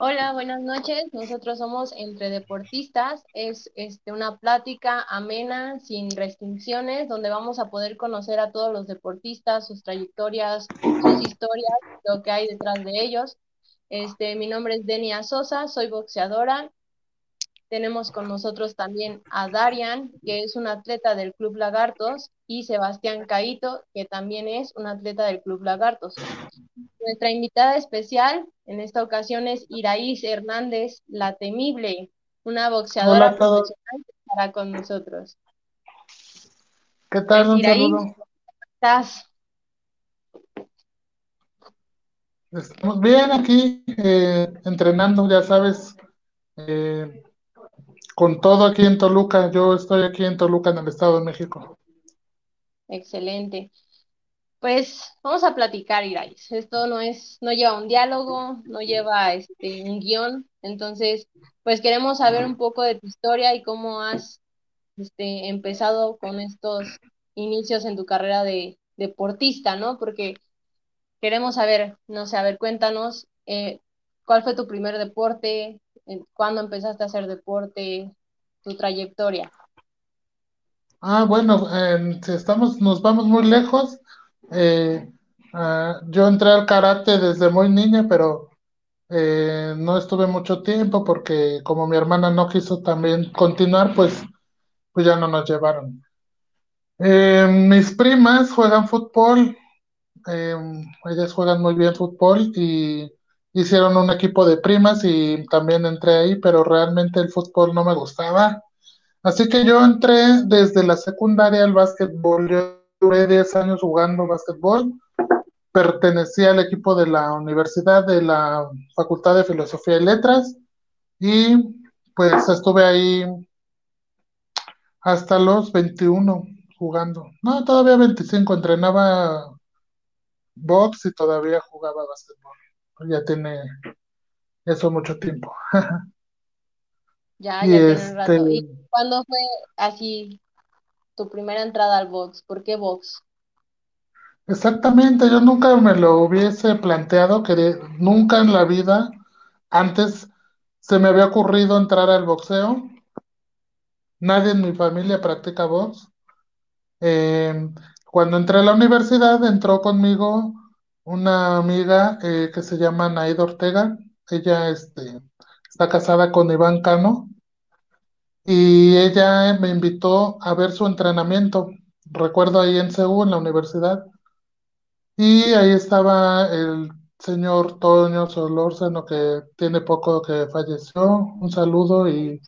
Hola, buenas noches. Nosotros somos Entre Deportistas. Es este, una plática amena, sin restricciones, donde vamos a poder conocer a todos los deportistas, sus trayectorias, sus historias, lo que hay detrás de ellos. Este, mi nombre es Denia Sosa, soy boxeadora. Tenemos con nosotros también a Darian, que es un atleta del Club Lagartos, y Sebastián Caito, que también es un atleta del Club Lagartos. Nuestra invitada especial en esta ocasión es Iraís Hernández, la temible, una boxeadora profesional que estará con nosotros. ¿Qué tal? Pues, un Iraís, ¿Cómo estás? Estamos bien aquí, eh, entrenando, ya sabes, eh, con todo aquí en Toluca. Yo estoy aquí en Toluca, en el Estado de México. Excelente. Pues vamos a platicar, Irais. Esto no es, no lleva un diálogo, no lleva este un guion. Entonces, pues queremos saber un poco de tu historia y cómo has este, empezado con estos inicios en tu carrera de deportista, ¿no? Porque queremos saber, no sé, a ver, cuéntanos eh, cuál fue tu primer deporte, cuándo empezaste a hacer deporte, tu trayectoria. Ah, bueno, si estamos, nos vamos muy lejos. Eh, ah, yo entré al karate desde muy niña, pero eh, no estuve mucho tiempo porque como mi hermana no quiso también continuar, pues, pues ya no nos llevaron. Eh, mis primas juegan fútbol, ellas juegan muy bien fútbol y hicieron un equipo de primas y también entré ahí, pero realmente el fútbol no me gustaba. Así que yo entré desde la secundaria al básquetbol. Yo duré 10 años jugando básquetbol. Pertenecía al equipo de la Universidad de la Facultad de Filosofía y Letras. Y pues estuve ahí hasta los 21 jugando. No, todavía 25. Entrenaba box y todavía jugaba básquetbol. Ya tiene eso mucho tiempo. ya, ya tiene un rato. Este ¿Y cuándo fue así tu primera entrada al box? ¿Por qué box? Exactamente, yo nunca me lo hubiese planteado, que nunca en la vida antes se me había ocurrido entrar al boxeo. Nadie en mi familia practica box. Eh, cuando entré a la universidad, entró conmigo una amiga eh, que se llama Naida Ortega. Ella este, está casada con Iván Cano y ella me invitó a ver su entrenamiento. Recuerdo ahí en Seúl, en la universidad, y ahí estaba el señor Toño Solórzano, que tiene poco que falleció. Un saludo y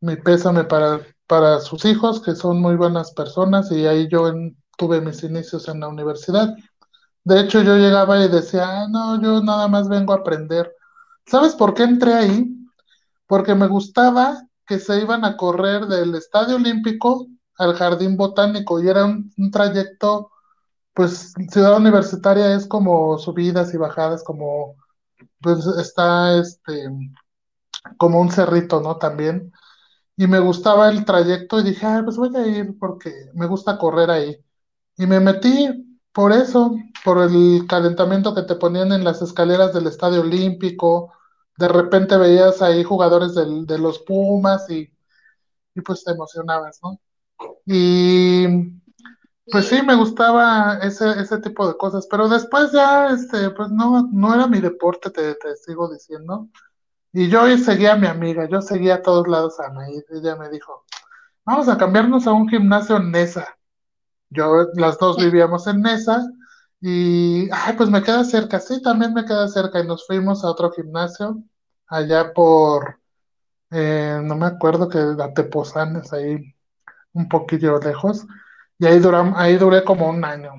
mi pésame para, para sus hijos, que son muy buenas personas, y ahí yo tuve mis inicios en la universidad. De hecho, yo llegaba y decía, ah, no, yo nada más vengo a aprender. ¿Sabes por qué entré ahí? Porque me gustaba que se iban a correr del Estadio Olímpico al Jardín Botánico y era un, trayecto, pues Ciudad Universitaria es como subidas y bajadas, como pues está este como un cerrito, ¿no? También. Y me gustaba el trayecto y dije, ah, pues voy a ir porque me gusta correr ahí. Y me metí por eso, por el calentamiento que te ponían en las escaleras del Estadio Olímpico, de repente veías ahí jugadores de los Pumas y, pues te emocionabas, ¿no? Y pues sí, me gustaba ese, ese tipo de cosas, pero después ya, este, pues no, no era mi deporte, te, te sigo diciendo. Y yo seguía a mi amiga, yo seguía a todos lados a Anaí, ella me dijo, vamos a cambiarnos a un gimnasio Nesa. Yo, las dos vivíamos en Nesa, y, ay, pues me queda cerca, sí, también me queda cerca. Y nos fuimos a otro gimnasio, allá por, eh, no me acuerdo que la Tepozanes, ahí un poquillo lejos. Y ahí, duram, ahí duré como un año.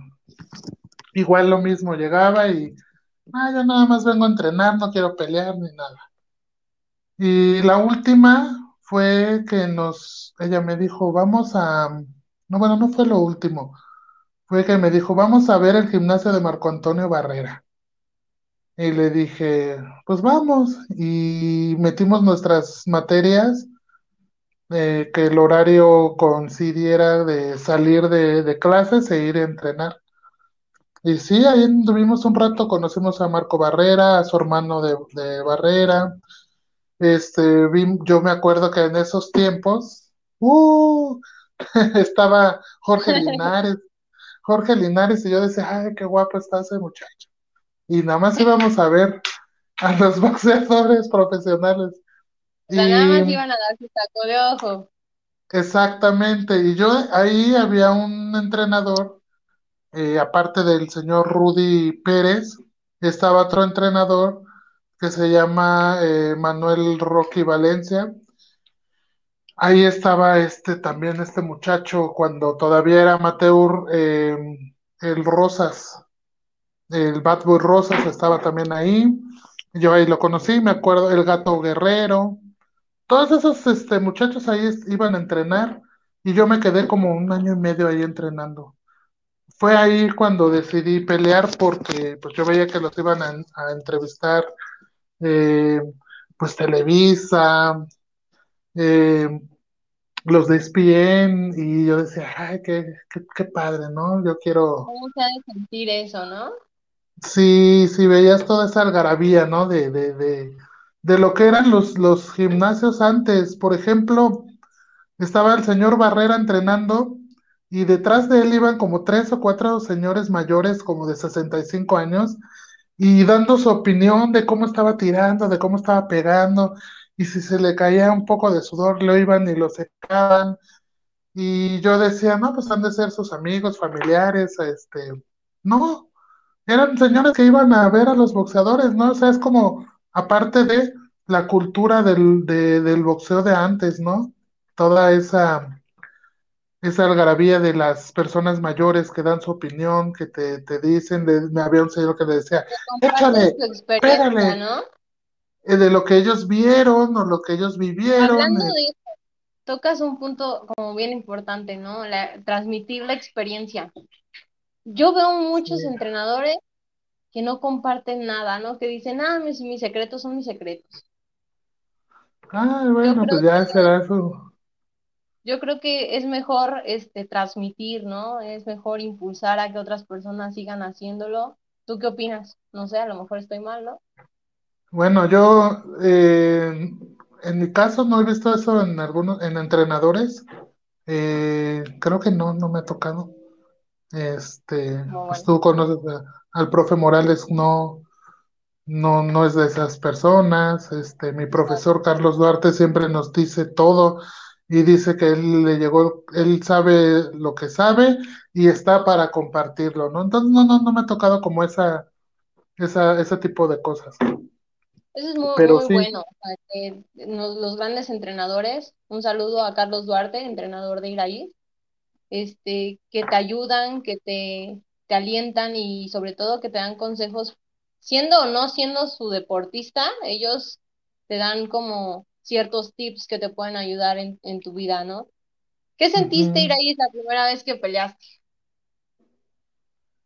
Igual lo mismo, llegaba y, ah, yo nada más vengo a entrenar, no quiero pelear ni nada. Y la última fue que nos, ella me dijo, vamos a, no, bueno, no fue lo último fue que me dijo, vamos a ver el gimnasio de Marco Antonio Barrera. Y le dije, pues vamos. Y metimos nuestras materias, eh, que el horario coincidiera de salir de, clases e ir a entrenar. Y sí, ahí estuvimos un rato, conocimos a Marco Barrera, a su hermano de, de Barrera. Este, yo me acuerdo que en esos tiempos, ¡uh! estaba Jorge Linares, Jorge Linares, y yo decía, ay, qué guapo está ese muchacho. Y nada más íbamos a ver a los boxeadores profesionales. Sea, nada Y más iban a dar su taco de ojo. exactamente, y yo ahí había un entrenador, eh, aparte del señor Rudy Pérez, estaba otro entrenador que se llama eh, Manuel Rocky Valencia. Ahí estaba este también este muchacho cuando todavía era amateur, eh, el Rosas, el Bad Boy Rosas estaba también ahí. Yo ahí lo conocí, me acuerdo, el Gato Guerrero. Todos esos este, muchachos ahí iban a entrenar y yo me quedé como un año y medio ahí entrenando. Fue ahí cuando decidí pelear porque pues yo veía que los iban a, a entrevistar eh, pues Televisa, eh, los de ESPN y yo decía, ay, qué, qué, qué padre, ¿no? Yo quiero, ¿Cómo se ha de sentir eso, no? sí, sí, veías toda esa algarabía, ¿no? De, de, de, de lo que eran los, los gimnasios antes. Por ejemplo, estaba el señor Barrera entrenando y detrás de él iban como tres o cuatro señores mayores, como de 65 años, y dando su opinión de cómo estaba tirando, de cómo estaba pegando, y si se le caía un poco de sudor, lo iban y lo secaban. Y yo decía, no, pues han de ser sus amigos, familiares, este, no, eran señores que iban a ver a los boxeadores, ¿no? O sea, es como, aparte de la cultura del, de- del boxeo de antes, ¿no? Toda esa, esa algarabía de las personas mayores que dan su opinión, que te, te dicen, de, me había un señor que le decía, échale, pégale, ¿no? Eh, de lo que ellos vieron o lo que ellos vivieron. Hablando eh, de eso, tocas un punto como bien importante, ¿no? La, transmitir la experiencia. Yo veo muchos sí. entrenadores que no comparten nada, ¿no? Que dicen, ah, mis, mis secretos son mis secretos. Yo bueno, pues ya será eso. Yo creo que es mejor este transmitir, ¿no? Es mejor impulsar a que otras personas sigan haciéndolo. ¿Tú qué opinas? No sé, a lo mejor estoy mal, ¿no? Bueno, yo eh, en mi caso no he visto eso en algunos, en entrenadores. Eh, creo que no, no me ha tocado. Este, pues tú conoces a- al profe Morales, no, no, no es de esas personas. Este, mi profesor Carlos Duarte siempre nos dice todo y dice que él le llegó, él sabe lo que sabe y está para compartirlo, ¿no? Entonces no, no, no me ha tocado como esa, esa, ese tipo de cosas. Eso es muy, Pero muy sí. bueno. Nos- los grandes entrenadores, un saludo a Carlos Duarte, entrenador de Iraí, este, que te ayudan, que te, te alientan y sobre todo que te dan consejos, siendo o no siendo su deportista, ellos te dan como ciertos tips que te pueden ayudar en, en tu vida, ¿no? ¿Qué sentiste. Iraí, la primera vez que peleaste?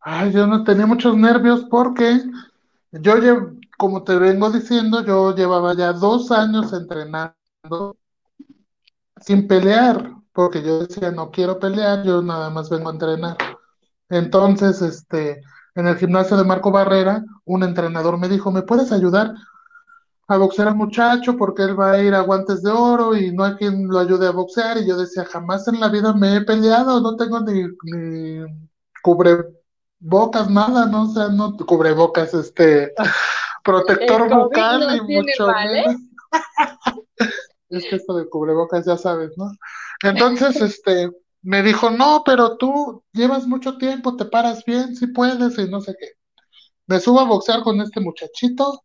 Ay, yo no tenía muchos nervios porque yo, lle- como te vengo diciendo, yo llevaba ya dos años entrenando sin pelear, porque yo decía, no quiero pelear, yo nada más vengo a entrenar. Entonces, este, en el gimnasio de Marco Barrera, un entrenador me dijo, ¿me puedes ayudar a boxear al muchacho? Porque él va a ir a guantes de oro y no hay quien lo ayude a boxear. Y yo decía, jamás en la vida me he peleado, no tengo ni, ni cubrebocas, nada, ¿no? O sea, no cubrebocas, este, protector bucal no y mucho mal, ¿eh? Es que esto de cubrebocas ya sabes, ¿no? Entonces, este, me dijo, no, pero tú llevas mucho tiempo, te paras bien, si puedes y no sé qué. Me subo a boxear con este muchachito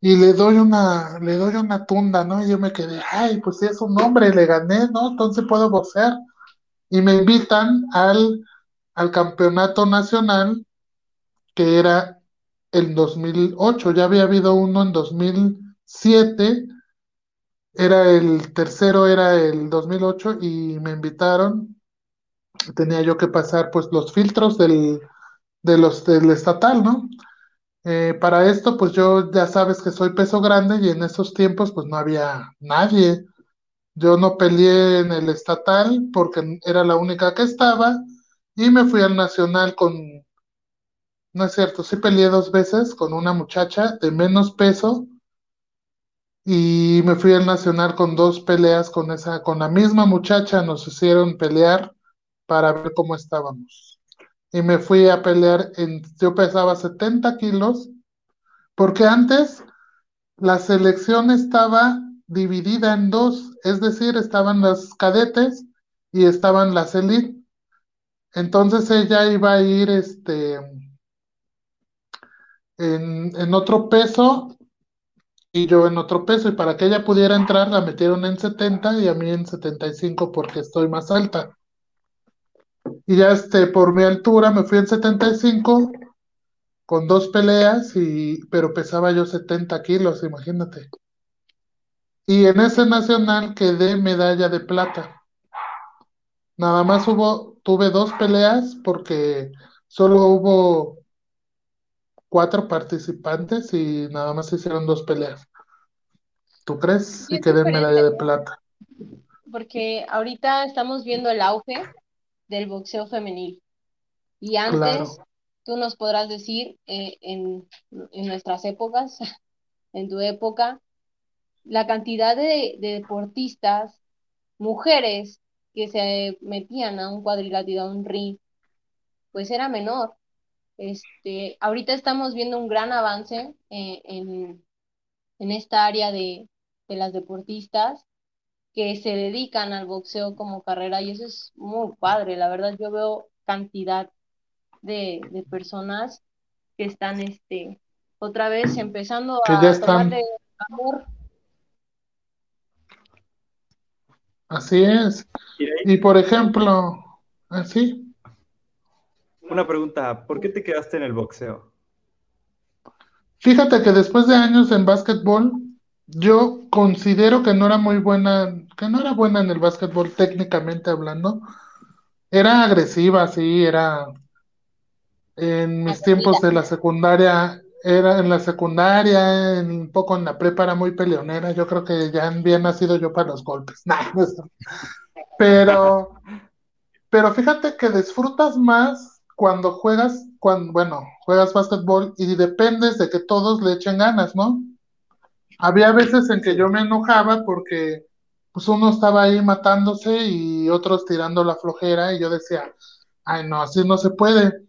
y le doy una, le doy una tunda, ¿no? Y yo me quedé, ay, pues si es un hombre, le gané, ¿no? Entonces puedo boxear. Y me invitan al, al campeonato nacional que era el 2008, ya había habido uno en 2007 Era el tercero, era el 2008 y me invitaron. Tenía yo que pasar pues los filtros del, de los del estatal, ¿no? Eh, para esto pues yo ya sabes que soy peso grande y en esos tiempos pues no había nadie. Yo no peleé en el estatal porque era la única que estaba y me fui al nacional con, no es cierto, sí peleé dos veces con una muchacha de menos peso y me fui al nacional con dos peleas con esa, con la misma muchacha, nos hicieron pelear para ver cómo estábamos. Y me fui a pelear en, yo pesaba 70 kilos, porque antes la selección estaba dividida en dos, es decir, estaban las cadetes y estaban las elite. Entonces ella iba a ir este, en, otro peso y yo en otro peso. Y para que ella pudiera entrar, la metieron en 70 y a mí en 75 porque estoy más alta. Y ya este, por mi altura me fui en 75 con dos peleas, y, pero pesaba yo 70 kilos, imagínate. Y en ese nacional quedé medalla de plata. Nada más hubo, tuve dos peleas porque solo hubo cuatro participantes y nada más hicieron dos peleas. ¿Tú crees? Y quedé en medalla de plata. porque ahorita estamos viendo el auge del boxeo femenil. Y antes, Claro, tú nos podrás decir, eh, en, en nuestras épocas, en tu época, la cantidad de, de deportistas, mujeres, que se metían a un cuadrilátero, a un ring, pues era menor. Este, ahorita estamos viendo un gran avance eh, en, en esta área de, de las deportistas que se dedican al boxeo como carrera y eso es muy padre, la verdad yo veo cantidad de, de personas que están este otra vez empezando que a tomarle amor. Así es. Y por ejemplo, así, una pregunta, ¿por qué te quedaste en el boxeo? fíjate que después de años en básquetbol, yo considero que no era muy buena, que no era buena en el básquetbol técnicamente hablando. Era agresiva, sí, era en mis tiempos de la secundaria, era en la secundaria, en, un poco en la prepa era muy peleonera. Yo creo que ya había nacido yo para los golpes. Nah. Pero, pero fíjate que disfrutas más cuando juegas, cuando, bueno, juegas básquetbol y dependes de que todos le echen ganas, ¿no? Había veces en que yo me enojaba porque pues uno estaba ahí matándose y otros tirando la flojera y yo decía, ay no, así no se puede.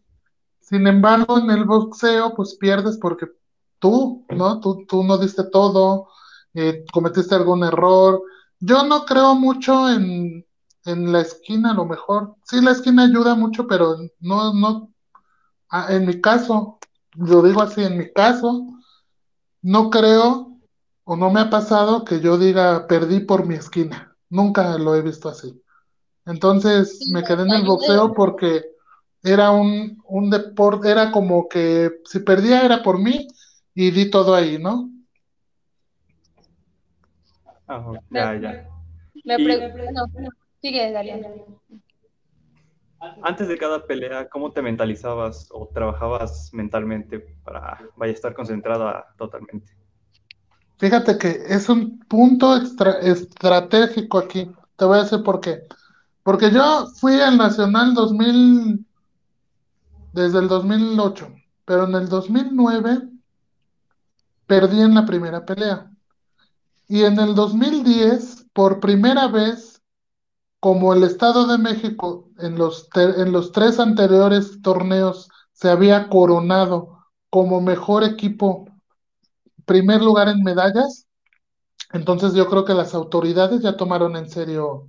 Sin embargo, en el boxeo pues pierdes porque tú, ¿no? Tú, tú no diste todo, eh, cometiste algún error. Yo no creo mucho en, en la esquina a lo mejor. Sí, la esquina ayuda mucho, pero no, no, en mi caso, lo digo así, en mi caso. No creo o no me ha pasado que yo diga perdí por mi esquina. Nunca lo he visto así. Entonces me quedé en el boxeo porque era un, un deporte, era como que si perdía era por mí y di todo ahí, ¿no? ah, me, ya, ya. me Y sigue, Darío. antes de cada pelea, ¿cómo te mentalizabas o trabajabas mentalmente para vaya a estar concentrada totalmente? Fíjate que es un punto extra- estratégico aquí. Te voy a decir por qué. Porque yo fui al Nacional 2000, desde el 2008, pero en el 2009 perdí en la primera pelea. Y en el 2010, por primera vez, como el Estado de México en los, en los tres anteriores torneos se había coronado como mejor equipo, primer lugar en medallas, entonces yo creo que las autoridades ya tomaron en serio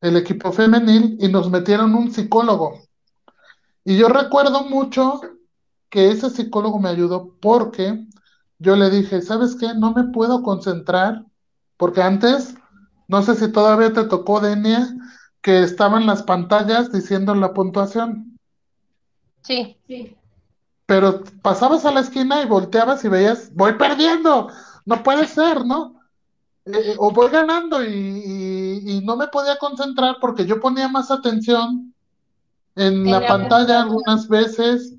el equipo femenil y nos metieron un psicólogo. Y yo recuerdo mucho que ese psicólogo me ayudó porque yo le dije, ¿sabes qué? No me puedo concentrar porque antes, no sé si todavía te tocó, Denia, que estaban las pantallas diciendo la puntuación, Sí, pero pasabas a la esquina y volteabas y veías, voy perdiendo, no puede ser, ¿no? Eh, o voy ganando y, y- y no me podía concentrar porque yo ponía más atención en la la pantalla algunas veces,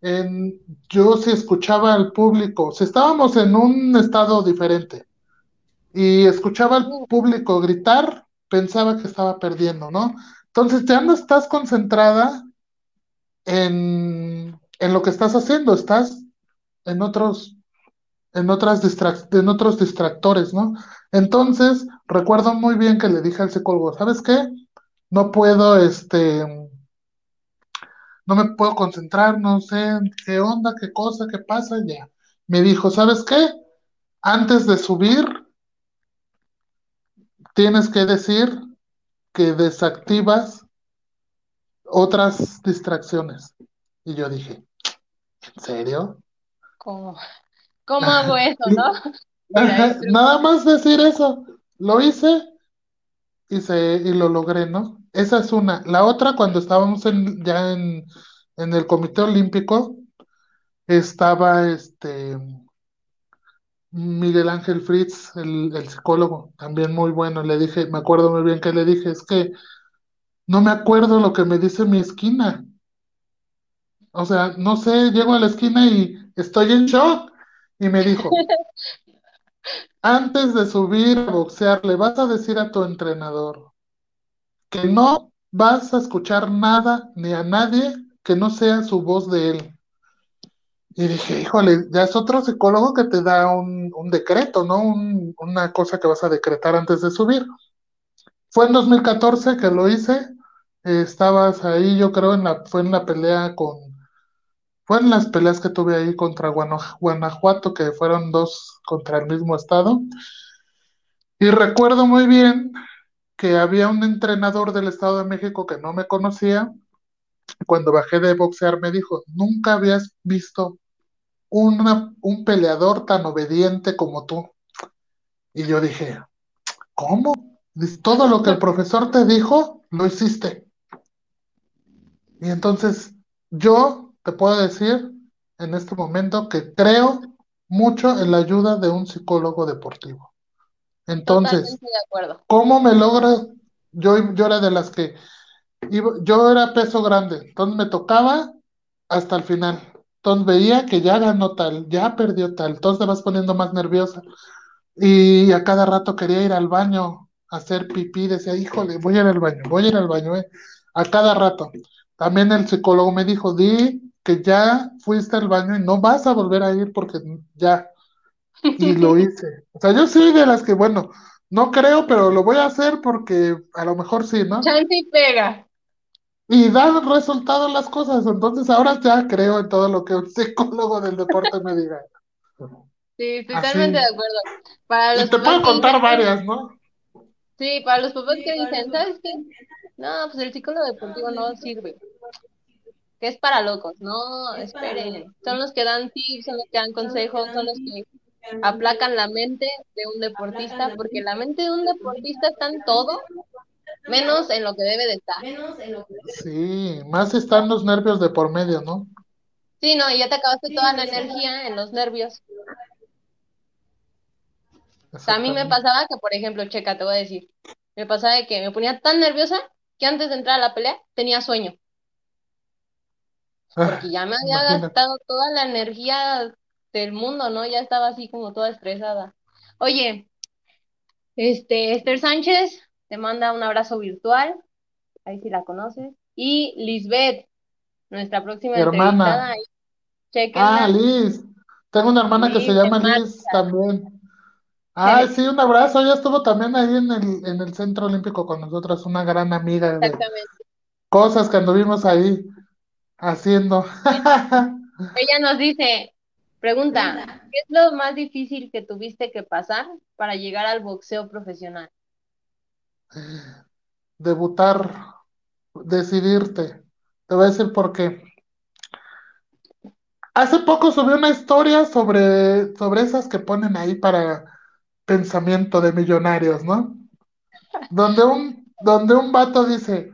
en, yo si escuchaba al público, si estábamos en un estado diferente y escuchaba al público gritar, pensaba que estaba perdiendo, ¿no? Entonces ya no estás concentrada en, en lo que estás haciendo, estás en otros, en otras en otros distractores, ¿no? Entonces, recuerdo muy bien que le dije al psicólogo, ¿sabes qué? No puedo, este, no me puedo concentrar, no sé qué onda, qué cosa, qué pasa, ya. Me dijo, ¿sabes qué? Antes de subir, tienes que decir que desactivas otras distracciones. Y yo dije, ¿en serio? ¿Cómo, cómo hago eso, no? Nada más decir eso. Lo hice y, se, y lo logré, ¿no? Esa es una. La otra, cuando estábamos en, ya en, en el Comité Olímpico, estaba este Miguel Ángel Fritz, el, el psicólogo, también muy bueno. Le dije, me acuerdo muy bien que le dije, es que no me acuerdo lo que me dice mi esquina. O sea, no sé, llego a la esquina y estoy en shock. Y me dijo, antes de subir a boxear, le vas a decir a tu entrenador que no vas a escuchar nada ni a nadie que no sea su voz de él. Y dije, híjole, ya es otro psicólogo que te da un, un decreto, ¿no? Un- una cosa que vas a decretar antes de subir. Fue en 2014 que lo hice. estabas ahí, yo creo, en la, fue en la pelea con, fue en las peleas que tuve ahí contra Guana- Guanajuato, que fueron dos contra el mismo estado. Y recuerdo muy bien que había un entrenador del Estado de México que no me conocía. Cuando bajé de boxear me dijo, nunca habías visto un peleador tan obediente como tú. Y yo dije, ¿cómo? Todo lo que el profesor te dijo, lo hiciste. Y entonces yo te puedo decir en este momento que creo mucho en la ayuda de un psicólogo deportivo. Entonces, totalmente de acuerdo. ¿cómo me logra? Yo, yo era de las que iba- yo era peso grande, entonces me tocaba hasta el final. Entonces veía que ya ganó tal, ya perdió tal, entonces te vas poniendo más nerviosa. Y a cada rato quería ir al baño a hacer pipí, decía, híjole, voy a ir al baño, voy a ir al baño, eh. A cada rato. También el psicólogo me dijo, di que ya fuiste al baño y no vas a volver a ir porque ya. Y lo hice. O sea, yo soy de las que, bueno, no creo, pero lo voy a hacer porque a lo mejor sí, ¿no? Chance y pega. Y dan resultados las cosas. Entonces ahora ya creo en todo lo que un psicólogo del deporte me diga. Sí, Así. totalmente de acuerdo. Para Y los te papás puedo contar dicen, varias, ¿no? sí, para los papás que dicen, ¿sabes qué? No, pues el psicólogo deportivo no sirve. Que es para locos. No, esperen. Son los que dan tips, son los que dan consejos, son los que aplacan la mente de un deportista, porque la mente de un deportista está en todo, menos en lo que debe de estar. Sí, más están los nervios de por medio, ¿no? Sí, no, y ya te acabaste toda la energía en los nervios. O sea, a mí me pasaba que, por ejemplo, checa, te voy a decir, me pasaba de que me ponía tan nerviosa que antes de entrar a la pelea tenía sueño, Ah, porque ya me había imagínate. gastado toda la energía del mundo, ¿no? Ya estaba así como toda estresada. Oye, este, Esther Sánchez te manda un abrazo virtual, ahí sí la conoces, y Lisbeth, nuestra próxima hermana. entrevistada, Ah, Liz. Tengo una hermana que se llama. Liz también. Ay, sí, un abrazo. Ella estuvo también ahí en el, en el Centro Olímpico con nosotros, una gran amiga de Exactamente. cosas que anduvimos ahí haciendo. Ella nos dice, pregunta, ¿qué es lo más difícil que tuviste que pasar para llegar al boxeo profesional? Debutar, decidirte. Te voy a decir por qué. Hace poco subí una historia sobre, sobre esas que ponen ahí para pensamiento de millonarios, ¿no? Donde un, donde un vato dice,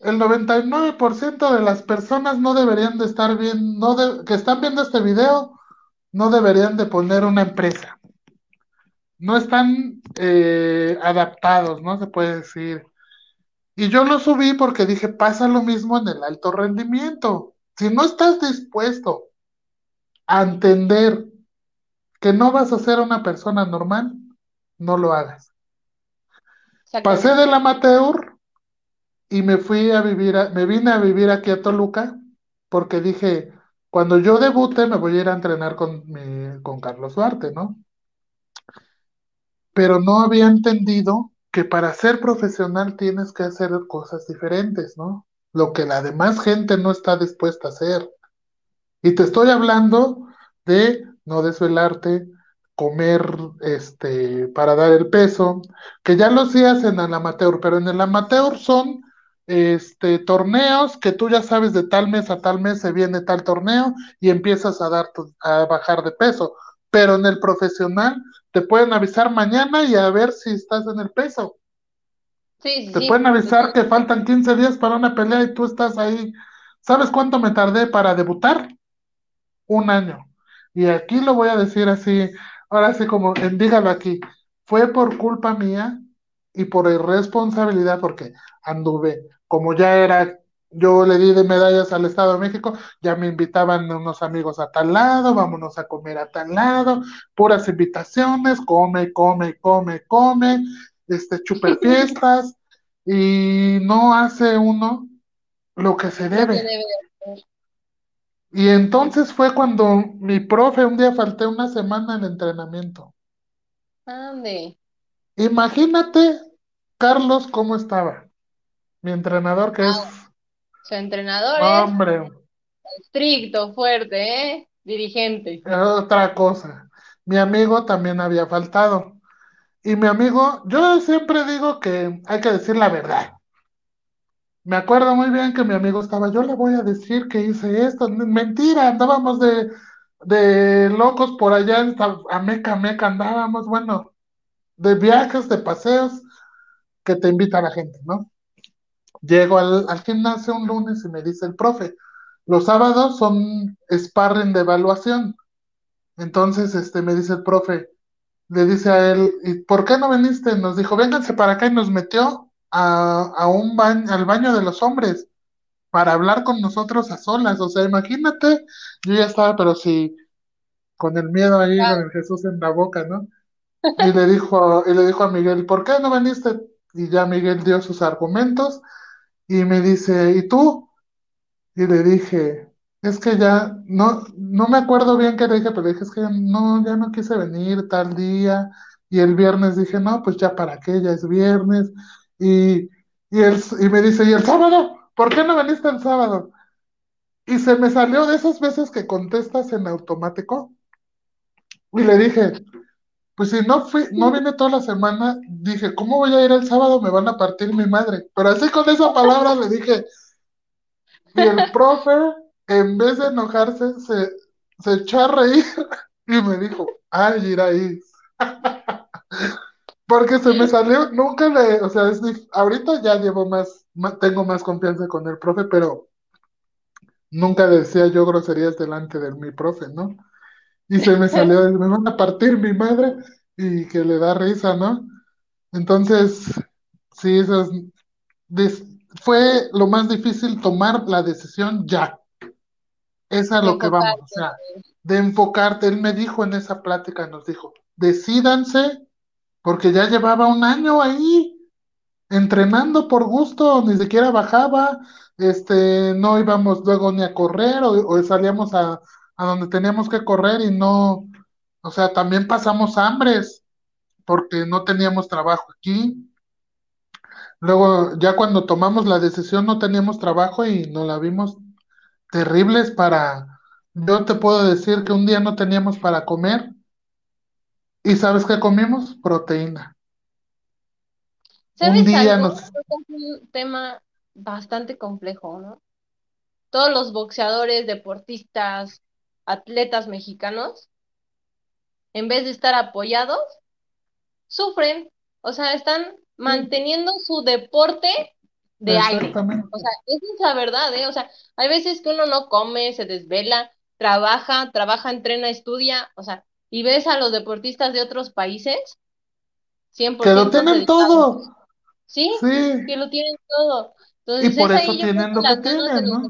el 99% de las personas no deberían de estar bien, no de- que están viendo este video, no deberían de poner una empresa. No están eh, adaptados, ¿no? Se puede decir. Y yo lo subí porque dije, pasa lo mismo en el alto rendimiento. Si no estás dispuesto a entender que no vas a ser una persona normal, no lo hagas. Pasé del amateur y me fui a vivir, a- me vine a vivir aquí a Toluca porque dije, cuando yo debute me voy a ir a entrenar con, Carlos Duarte, ¿no? Pero no había entendido que para ser profesional tienes que hacer cosas diferentes, ¿no? Lo que la demás gente no está dispuesta a hacer. Y te estoy hablando de no desvelarte, comer este, para dar el peso, que ya lo hacías en el amateur, pero en el amateur son este, torneos que tú ya sabes de tal mes a tal mes se viene tal torneo y empiezas a, dar a bajar de peso. Pero en el profesional te pueden avisar mañana y a ver si estás en el peso. Sí, sí, te pueden avisar que faltan 15 días para una pelea y tú estás ahí. ¿Sabes cuánto me tardé para debutar? Un año. Y aquí lo voy a decir así, ahora sí como en dígalo aquí, fue por culpa mía y por irresponsabilidad porque anduve, como ya era, yo le di de medallas al Estado de México, ya me invitaban unos amigos a tal lado, vámonos a comer a tal lado, puras invitaciones, come, come, come, come, este, chuper fiestas, y no hace uno lo que se debe. Y entonces fue cuando mi profe, un día falté una semana en entrenamiento. Ande. Imagínate, Carlos, cómo estaba. Mi entrenador que es... Su entrenador Hombre. estricto, fuerte, ¿eh? Dirigente. Otra cosa. Mi amigo también había faltado. Y mi amigo, yo siempre digo que hay que decir la verdad. Me acuerdo muy bien que mi amigo estaba, yo le voy a decir que hice esto. Mentira, andábamos de, de locos por allá, a Meca, Meca andábamos, bueno, de viajes, de paseos que te invita la gente, ¿no? Llego al, al gimnasio un lunes y me dice el profe, los sábados son sparring de evaluación. Entonces, este, me dice el profe, le dice a él, ¿y por qué no viniste? Nos dijo, vénganse para acá y nos metió a, un baño, al baño de los hombres para hablar con nosotros a solas. O sea, imagínate, yo ya estaba, pero sí, con el miedo ahí, con el Jesús en la boca, ¿no? Y le dijo, y le dijo a Miguel, ¿por qué no viniste? Y ya Miguel dio sus argumentos y me dice, ¿y tú? Y le dije, es que ya, no, no me acuerdo bien qué le dije, pero dije, es que no, ya no quise venir tal día. Y el viernes dije, no, pues ya para qué, ya es viernes. Y, y, me dice, ¿y el sábado? ¿Por qué no veniste el sábado? Y se me salió de esas veces que contestas en automático. Y le dije, pues si no fui, no vine toda la semana, dije, ¿cómo voy a ir el sábado? Me van a partir mi madre. Pero así con esa palabra le dije, y el profe, en vez de enojarse, se, se echó a reír y me dijo, ay, ahí Porque se me salió, nunca le, o sea, es, ahorita ya llevo más, tengo más confianza con el profe, pero nunca decía yo groserías delante de mi profe, ¿no? Y se me salió, me van a partir mi madre y que le da risa, ¿no? Entonces, sí, eso fue lo más difícil tomar la decisión ya. Es a lo que vamos, o sea, de enfocarte. Él me dijo en esa plática, nos dijo, decídanse porque ya llevaba un año ahí entrenando por gusto, ni siquiera bajaba, este, no íbamos luego ni a correr o, salíamos a, a, donde teníamos que correr y no, o sea, también pasamos hambres porque no teníamos trabajo aquí. Luego, ya cuando tomamos la decisión no teníamos trabajo y nos la vimos terribles para, yo te puedo decir que un día no teníamos para comer ¿Y sabes qué comimos? Proteína. ¿Sabes un día algo? Es un tema bastante complejo, ¿no? Todos los boxeadores, deportistas, atletas mexicanos, en vez de estar apoyados, sufren, o sea, están manteniendo su deporte de aire. O sea, esa es la verdad, ¿eh? O sea, hay veces que uno no come, se desvela, trabaja, trabaja, entrena, estudia, o sea, y ves a los deportistas de otros países, 100% que lo tienen todo. ¿Sí? ¿Sí? que lo tienen todo. Entonces, y por eso tienen lo que tienen, ¿no?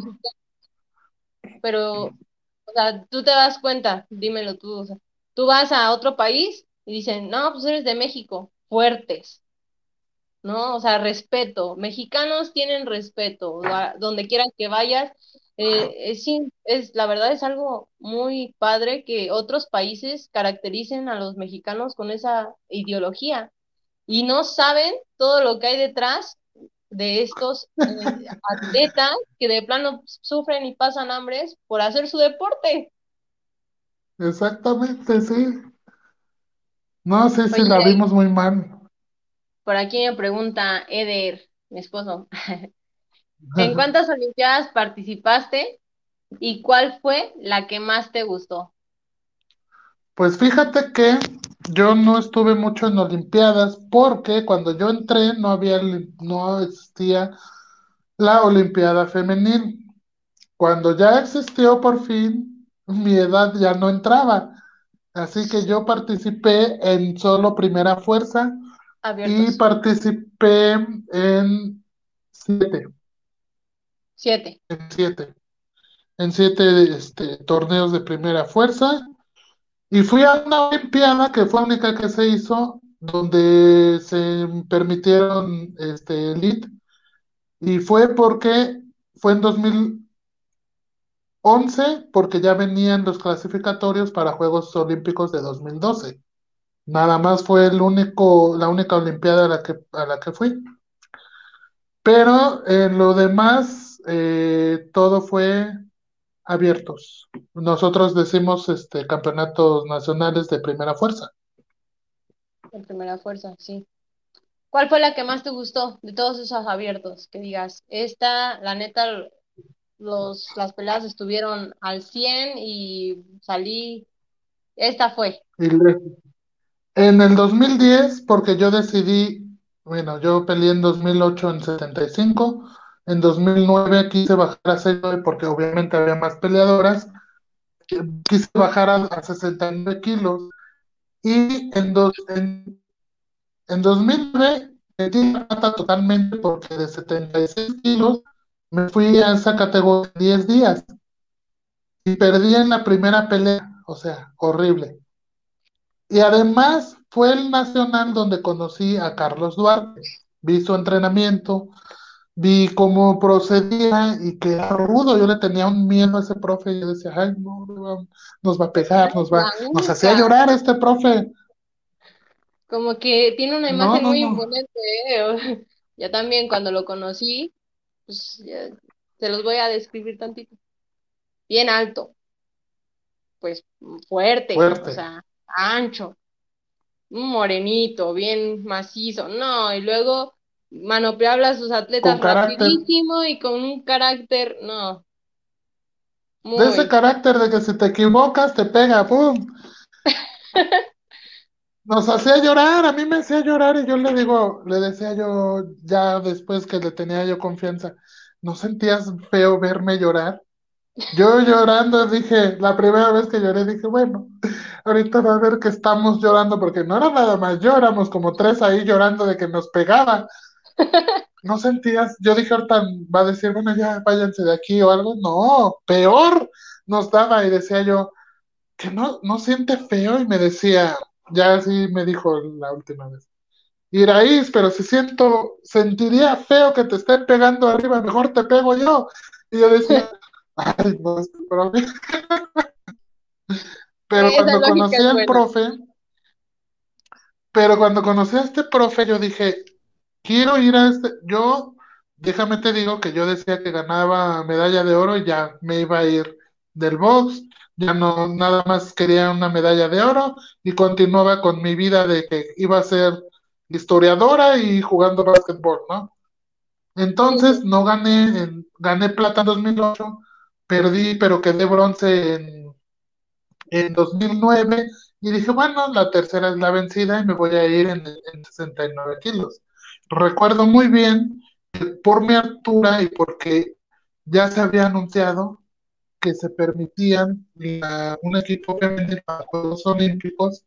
Pero, o sea, tú te das cuenta, dímelo tú, o sea, tú vas a otro país y dicen, no, pues eres de México, fuertes, ¿no? O sea, respeto. Mexicanos tienen respeto, donde quieran que vayas, Eh, sí, es, la verdad es algo muy padre que otros países caractericen a los mexicanos con esa ideología y no saben todo lo que hay detrás de estos eh, atletas que de plano sufren y pasan hambres por hacer su deporte. Exactamente, sí. No sé si la vimos muy mal. Por aquí me pregunta Eder, mi esposo, ¿en cuántas Olimpiadas participaste y cuál fue la que más te gustó? Pues fíjate que yo no estuve mucho en Olimpiadas porque cuando yo entré no había, no existía la Olimpiada Femenil. Cuando ya existió por fin, mi edad ya no entraba. Así que yo participé en solo primera fuerza y participé en siete. Siete. En siete. En siete este, torneos de primera fuerza y fui a una Olimpiada que fue la única que se hizo, donde se permitieron este, elite, y fue porque fue en 2011, porque ya venían los clasificatorios para Juegos Olímpicos de 2012. Nada más fue el único, la única Olimpiada a la que, a la que fui. Pero en lo demás, eh, todo fue abiertos. Nosotros decimos este campeonatos nacionales de primera fuerza. De primera fuerza, sí. ¿Cuál fue la que más te gustó de todos esos abiertos? Que digas, esta, la neta, los, las peleas estuvieron al 100 y salí, esta fue. en el 2010, porque yo decidí, bueno, yo peleé en 2008 en 75, en 2009 quise bajar a 6 porque obviamente había más peleadoras. Quise bajar a, 69 kilos. Y en, dos, en, en 2009 metí la pata totalmente porque de 76 kilos me fui a esa categoría 10 días. Y perdí en la primera pelea. O sea, horrible. Y además fue el nacional donde conocí a Carlos Duarte. Vi su entrenamiento, vi cómo procedía y que era rudo. Yo le tenía un miedo a ese profe yo decía, ay, no, nos va a pegar, nos va, nos hacía llorar este profe. Como que tiene una imagen muy imponente, ¿eh? Ya también cuando lo conocí, pues se los voy a describir tantito. Bien alto, pues fuerte, fuerte. o sea, ancho, morenito, bien macizo, no, y luego manopeable a sus atletas rapidísimo y con un carácter, no. De ese carácter de que si te equivocas te pega, ¡pum! Nos hacía llorar, a mí me hacía llorar y yo le digo, le decía yo ya después que le tenía yo confianza, ¿no sentías feo verme llorar? Yo llorando dije, la primera vez que lloré dije, bueno, ahorita va a ver que estamos llorando porque no era nada más, lloramos como tres ahí llorando de que nos pegaba. ¿No sentías? Yo dije, ahorita va a decir, bueno, ya váyanse de aquí o algo. No, peor nos daba y decía yo, que no, no siente feo y me decía, ya así me dijo la última vez. Iraís, pero si siento, sentiría feo que te estén pegando arriba, mejor te pego yo. Y yo decía, ay, no, pero, pero cuando conocí al profe, pero cuando conocí a este profe, yo dije, quiero ir a este, yo, déjame te digo que yo decía que ganaba medalla de oro y ya me iba a ir del box, ya no, nada más quería una medalla de oro y continuaba con mi vida de que iba a ser historiadora y jugando básquetbol, ¿no? Entonces no gané, gané plata en 2008, perdí, pero quedé bronce en, en 2009 y dije, bueno, la tercera es la vencida y me voy a ir en, en 69 kilos. Recuerdo muy bien que por mi altura y porque ya se había anunciado que se permitían un equipo femenino para Juegos Olímpicos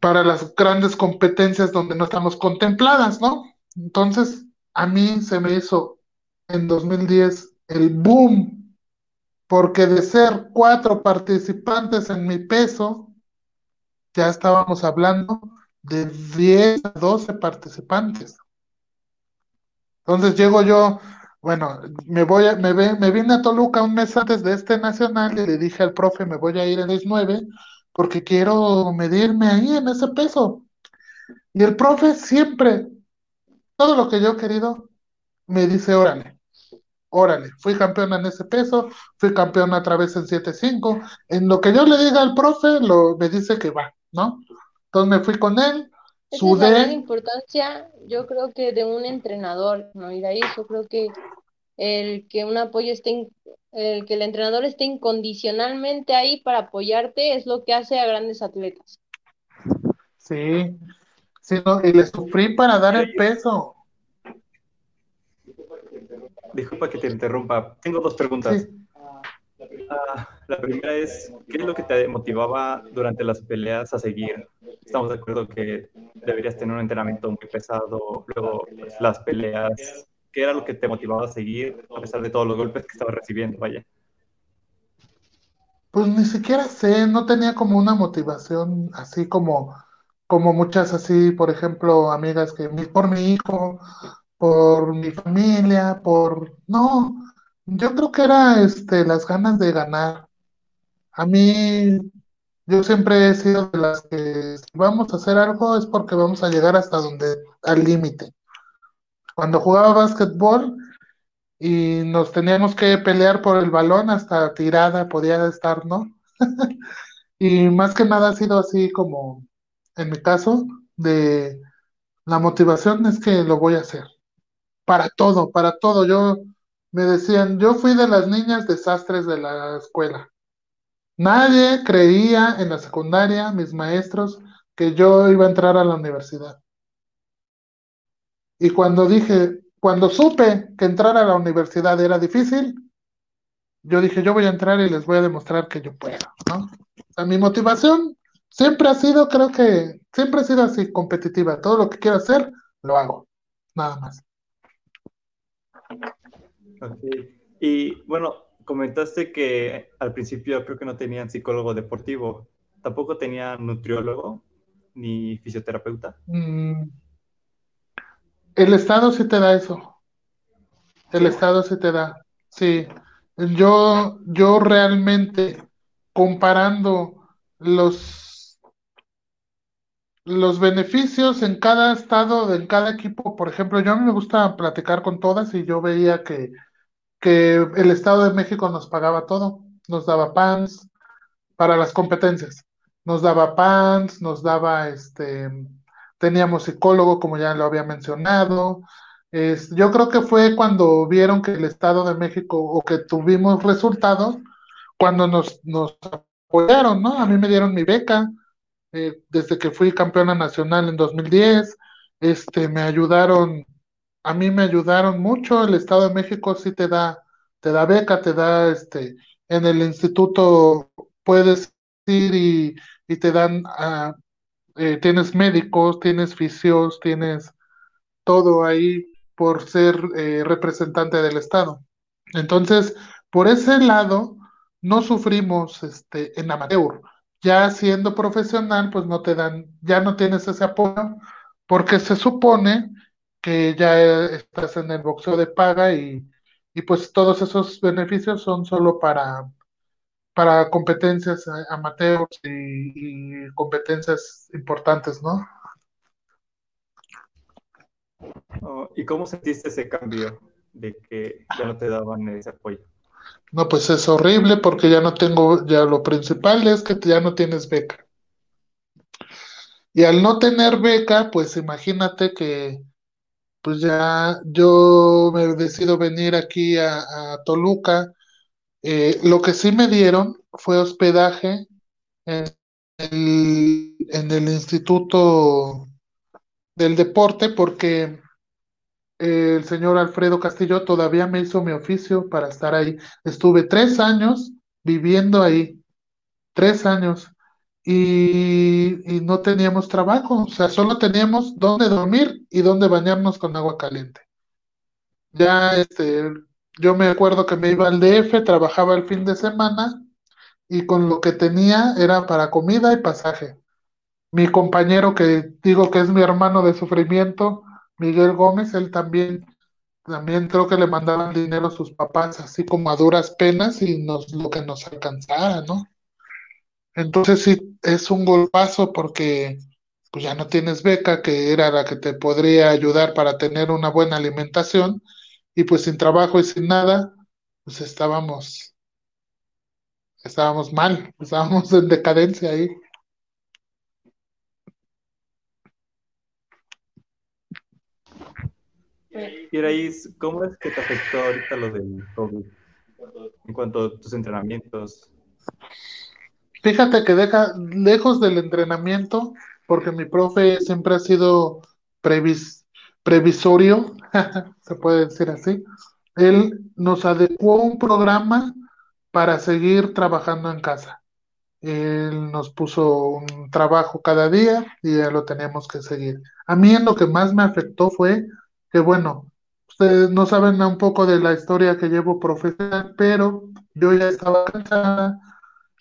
para las grandes competencias donde no estamos contempladas, ¿no? Entonces, a mí se me hizo en 2010 el boom, porque de ser cuatro participantes en mi peso, ya estábamos hablando de 10 a 12 participantes. Entonces llego yo Bueno, me voy a, me, me vine a Toluca un mes antes de este nacional y le dije al profe, me voy a ir en 19 porque quiero medirme ahí en ese peso. Y el profe siempre, todo lo que yo he querido, me dice, órale, órale. Fui campeona en ese peso, fui campeona otra vez en siete cinco En lo que yo le diga al profe, lo, me dice que va, ¿no? Entonces me fui con él, Esa es la gran sudé, importancia, yo creo que de un entrenador, ¿no? Y de ahí yo creo que el que un apoyo esté, in- el que el entrenador esté incondicionalmente ahí para apoyarte es lo que hace a grandes atletas. sí, sí, no, y le sufrí para dar el peso. Disculpa que te interrumpa. Tengo dos preguntas. Sí. La primera es, ¿qué es lo que te motivaba durante las peleas a seguir? Estamos de acuerdo que deberías tener un entrenamiento muy pesado, luego pues, las peleas. ¿Qué era lo que te motivaba a seguir a pesar de todos los golpes que estabas recibiendo? Vaya. Pues ni siquiera sé, no tenía como una motivación así como, como muchas así, por ejemplo, amigas que por mi hijo, por mi familia, por... No, yo creo que era este, las ganas de ganar. A mí, yo siempre he sido de las que si vamos a hacer algo es porque vamos a llegar hasta donde, al límite. Cuando jugaba básquetbol y nos teníamos que pelear por el balón hasta tirada podía estar, ¿no? Y más que nada ha sido así como, en mi caso, de la motivación es que lo voy a hacer. Para todo, para todo. Yo me decían, yo fui de las niñas desastres de la escuela. Nadie creía en la secundaria, mis maestros, que yo iba a entrar a la universidad. Y cuando dije, cuando supe que entrar a la universidad era difícil, yo dije, yo voy a entrar y les voy a demostrar que yo puedo, ¿no? Mi motivación siempre ha sido, creo que, siempre ha sido así, competitiva. Todo lo que quiero hacer, lo hago, nada más. Y bueno, comentaste que al principio creo que no tenían psicólogo deportivo. ¿Tampoco tenían nutriólogo ni fisioterapeuta? Mm, el Estado sí te da eso, el Sí. Estado sí te da, sí. Yo, yo realmente, comparando los, los beneficios en cada estado, en cada equipo, por ejemplo, yo a mí me gusta platicar con todas y yo veía que, que el Estado de México nos pagaba todo, nos daba pants para las competencias, nos daba pants, nos daba este, teníamos psicólogo, como ya lo había mencionado. Es, yo creo que fue cuando vieron que el Estado de México o que tuvimos resultados, cuando nos, nos apoyaron, ¿no? A mí me dieron mi beca eh, desde que fui campeona nacional en 2010, este, me ayudaron, a mí me ayudaron mucho, el Estado de México sí te da, te da beca, te da, este, en el instituto puedes ir y, y te dan, ah, eh, tienes médicos, tienes fisios, tienes todo ahí por ser eh, representante del Estado. Entonces, por ese lado, no sufrimos este, en amateur. Ya siendo profesional, pues no te dan, ya no tienes ese apoyo, porque se supone que ya eh, estás en el boxeo de paga y, y pues todos esos beneficios son solo para, para competencias eh, amateurs y, y competencias importantes, ¿no? Oh, ¿y cómo sentiste ese cambio de que ya no te daban ese apoyo? No, pues es horrible porque ya no tengo, ya lo principal es que ya no tienes beca. Y al no tener beca, pues imagínate que pues ya yo me decido venir aquí a, Toluca. Eh, lo que sí me dieron fue hospedaje en el, en el Instituto del Deporte porque el señor Alfredo Castillo todavía me hizo mi oficio para estar ahí. Estuve tres años viviendo ahí, tres años, y, no teníamos trabajo, o sea, solo teníamos dónde dormir y dónde bañarnos con agua caliente. Ya, este, yo me acuerdo que me iba al DF, trabajaba el fin de semana y con lo que tenía era para comida y pasaje. Mi compañero que digo que es mi hermano de sufrimiento, Miguel Gómez, él también también creo que le mandaban dinero a sus papás, así como a duras penas y nos, lo que nos alcanzara, ¿no? Entonces sí, es un golpazo porque pues ya no tienes beca, que era la que te podría ayudar para tener una buena alimentación, y pues sin trabajo y sin nada, pues estábamos, estábamos mal, estábamos en decadencia ahí. Iraís, ¿cómo es que te afectó ahorita lo del COVID en cuanto a tus entrenamientos? Fíjate que deja lejos del entrenamiento, porque mi profe siempre ha sido previs, previsorio, se puede decir así. Él nos adecuó un programa para seguir trabajando en casa. Él nos puso un trabajo cada día y ya lo teníamos que seguir. A mí lo que más me afectó fue que, bueno, ustedes no saben un poco de la historia que llevo profesional, pero yo ya estaba cansada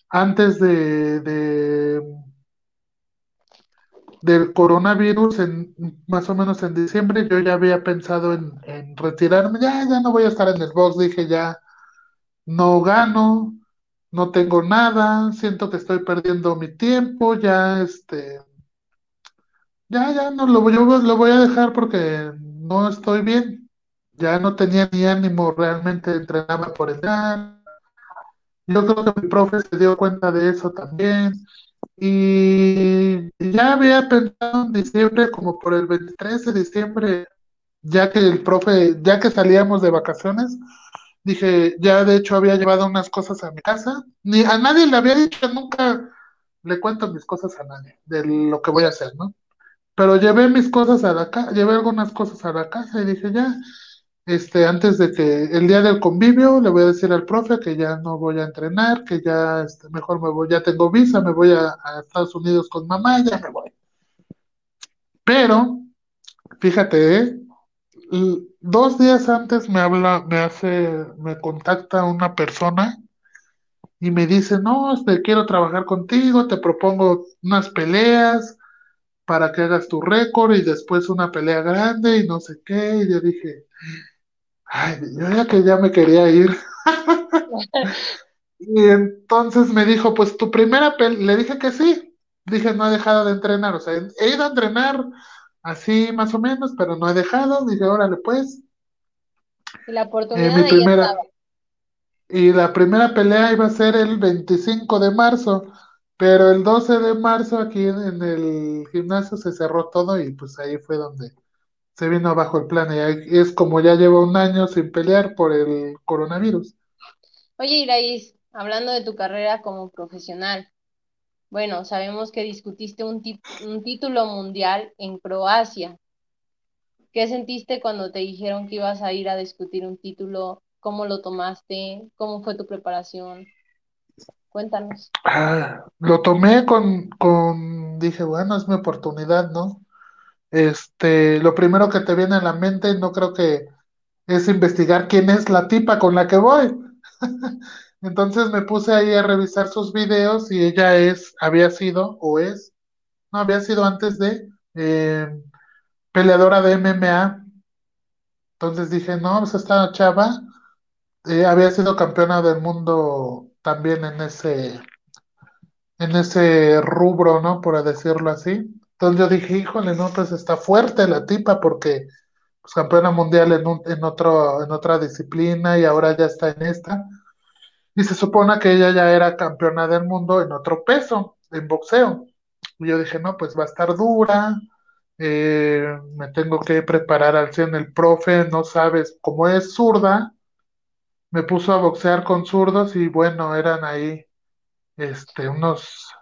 antes de, de del coronavirus, en, más o menos en diciembre, yo ya había pensado en, retirarme, ya, ya no voy a estar en el box, dije ya no gano, no tengo nada, siento que estoy perdiendo mi tiempo, ya este, ya, ya no lo voy, yo lo voy a dejar porque no estoy bien, ya no tenía ni ánimo, realmente entrenaba por entrar. Yo creo que mi profe se dio cuenta de eso también. Y ya había pensado en diciembre, como por el 23 de diciembre, ya que el profe, ya que salíamos de vacaciones, dije, ya de hecho había llevado unas cosas a mi casa, ni a nadie le había dicho, nunca le cuento mis cosas a nadie, de lo que voy a hacer, ¿no? Pero llevé mis cosas a la casa, llevé algunas cosas a la casa y dije, ya, este, antes de que el día del convivio, le voy a decir al profe que ya no voy a entrenar, que ya este, mejor me voy, ya tengo visa, me voy a, Estados Unidos con mamá, ya me voy. Pero, fíjate, ¿eh? Dos días antes me habla, me hace, me contacta una persona y me dice, no, este, quiero trabajar contigo, te propongo unas peleas para que hagas tu récord y después una pelea grande y no sé qué. Y yo dije, ay, yo ya que ya me quería ir. Y entonces me dijo, pues tu primera pelea, le dije que sí. Dije, no he dejado de entrenar, o sea, he ido a entrenar así más o menos, pero no he dejado. Dije, órale, pues. Y la Eh, oportunidad mi ahí primera, y la primera pelea iba a ser el 25 de marzo, pero el 12 de marzo aquí en, en el gimnasio se cerró todo y pues ahí fue donde se vino abajo el plan. Y ahí es como ya llevo un año sin pelear por el coronavirus. Oye, Iraís, hablando de tu carrera como profesional, bueno, sabemos que discutiste un, un título mundial en Croacia. ¿Qué sentiste cuando te dijeron que ibas a ir a discutir un título? ¿Cómo lo tomaste? ¿Cómo fue tu preparación? Cuéntanos. Ah, lo tomé con, con, dije, bueno, es mi oportunidad, ¿no? Este, lo primero que te viene a la mente, no creo que es investigar quién es la tipa con la que voy. Entonces me puse ahí a revisar sus videos y ella es, había sido, o es, no, había sido antes de eh, peleadora de MMA. Entonces dije, no, pues esta chava eh, había sido campeona del mundo también en ese, en ese rubro, ¿no? Por decirlo así. Entonces yo dije, híjole, no, pues está fuerte la tipa porque pues, campeona mundial en, otro, en otra disciplina y ahora ya está en esta. Y se supone que ella ya era campeona del mundo en otro peso, en boxeo. Y yo dije, no, pues va a estar dura, eh, me tengo que preparar al 100 el profe, no sabes, como es zurda, me puso a boxear con zurdos y bueno, eran ahí este, unos,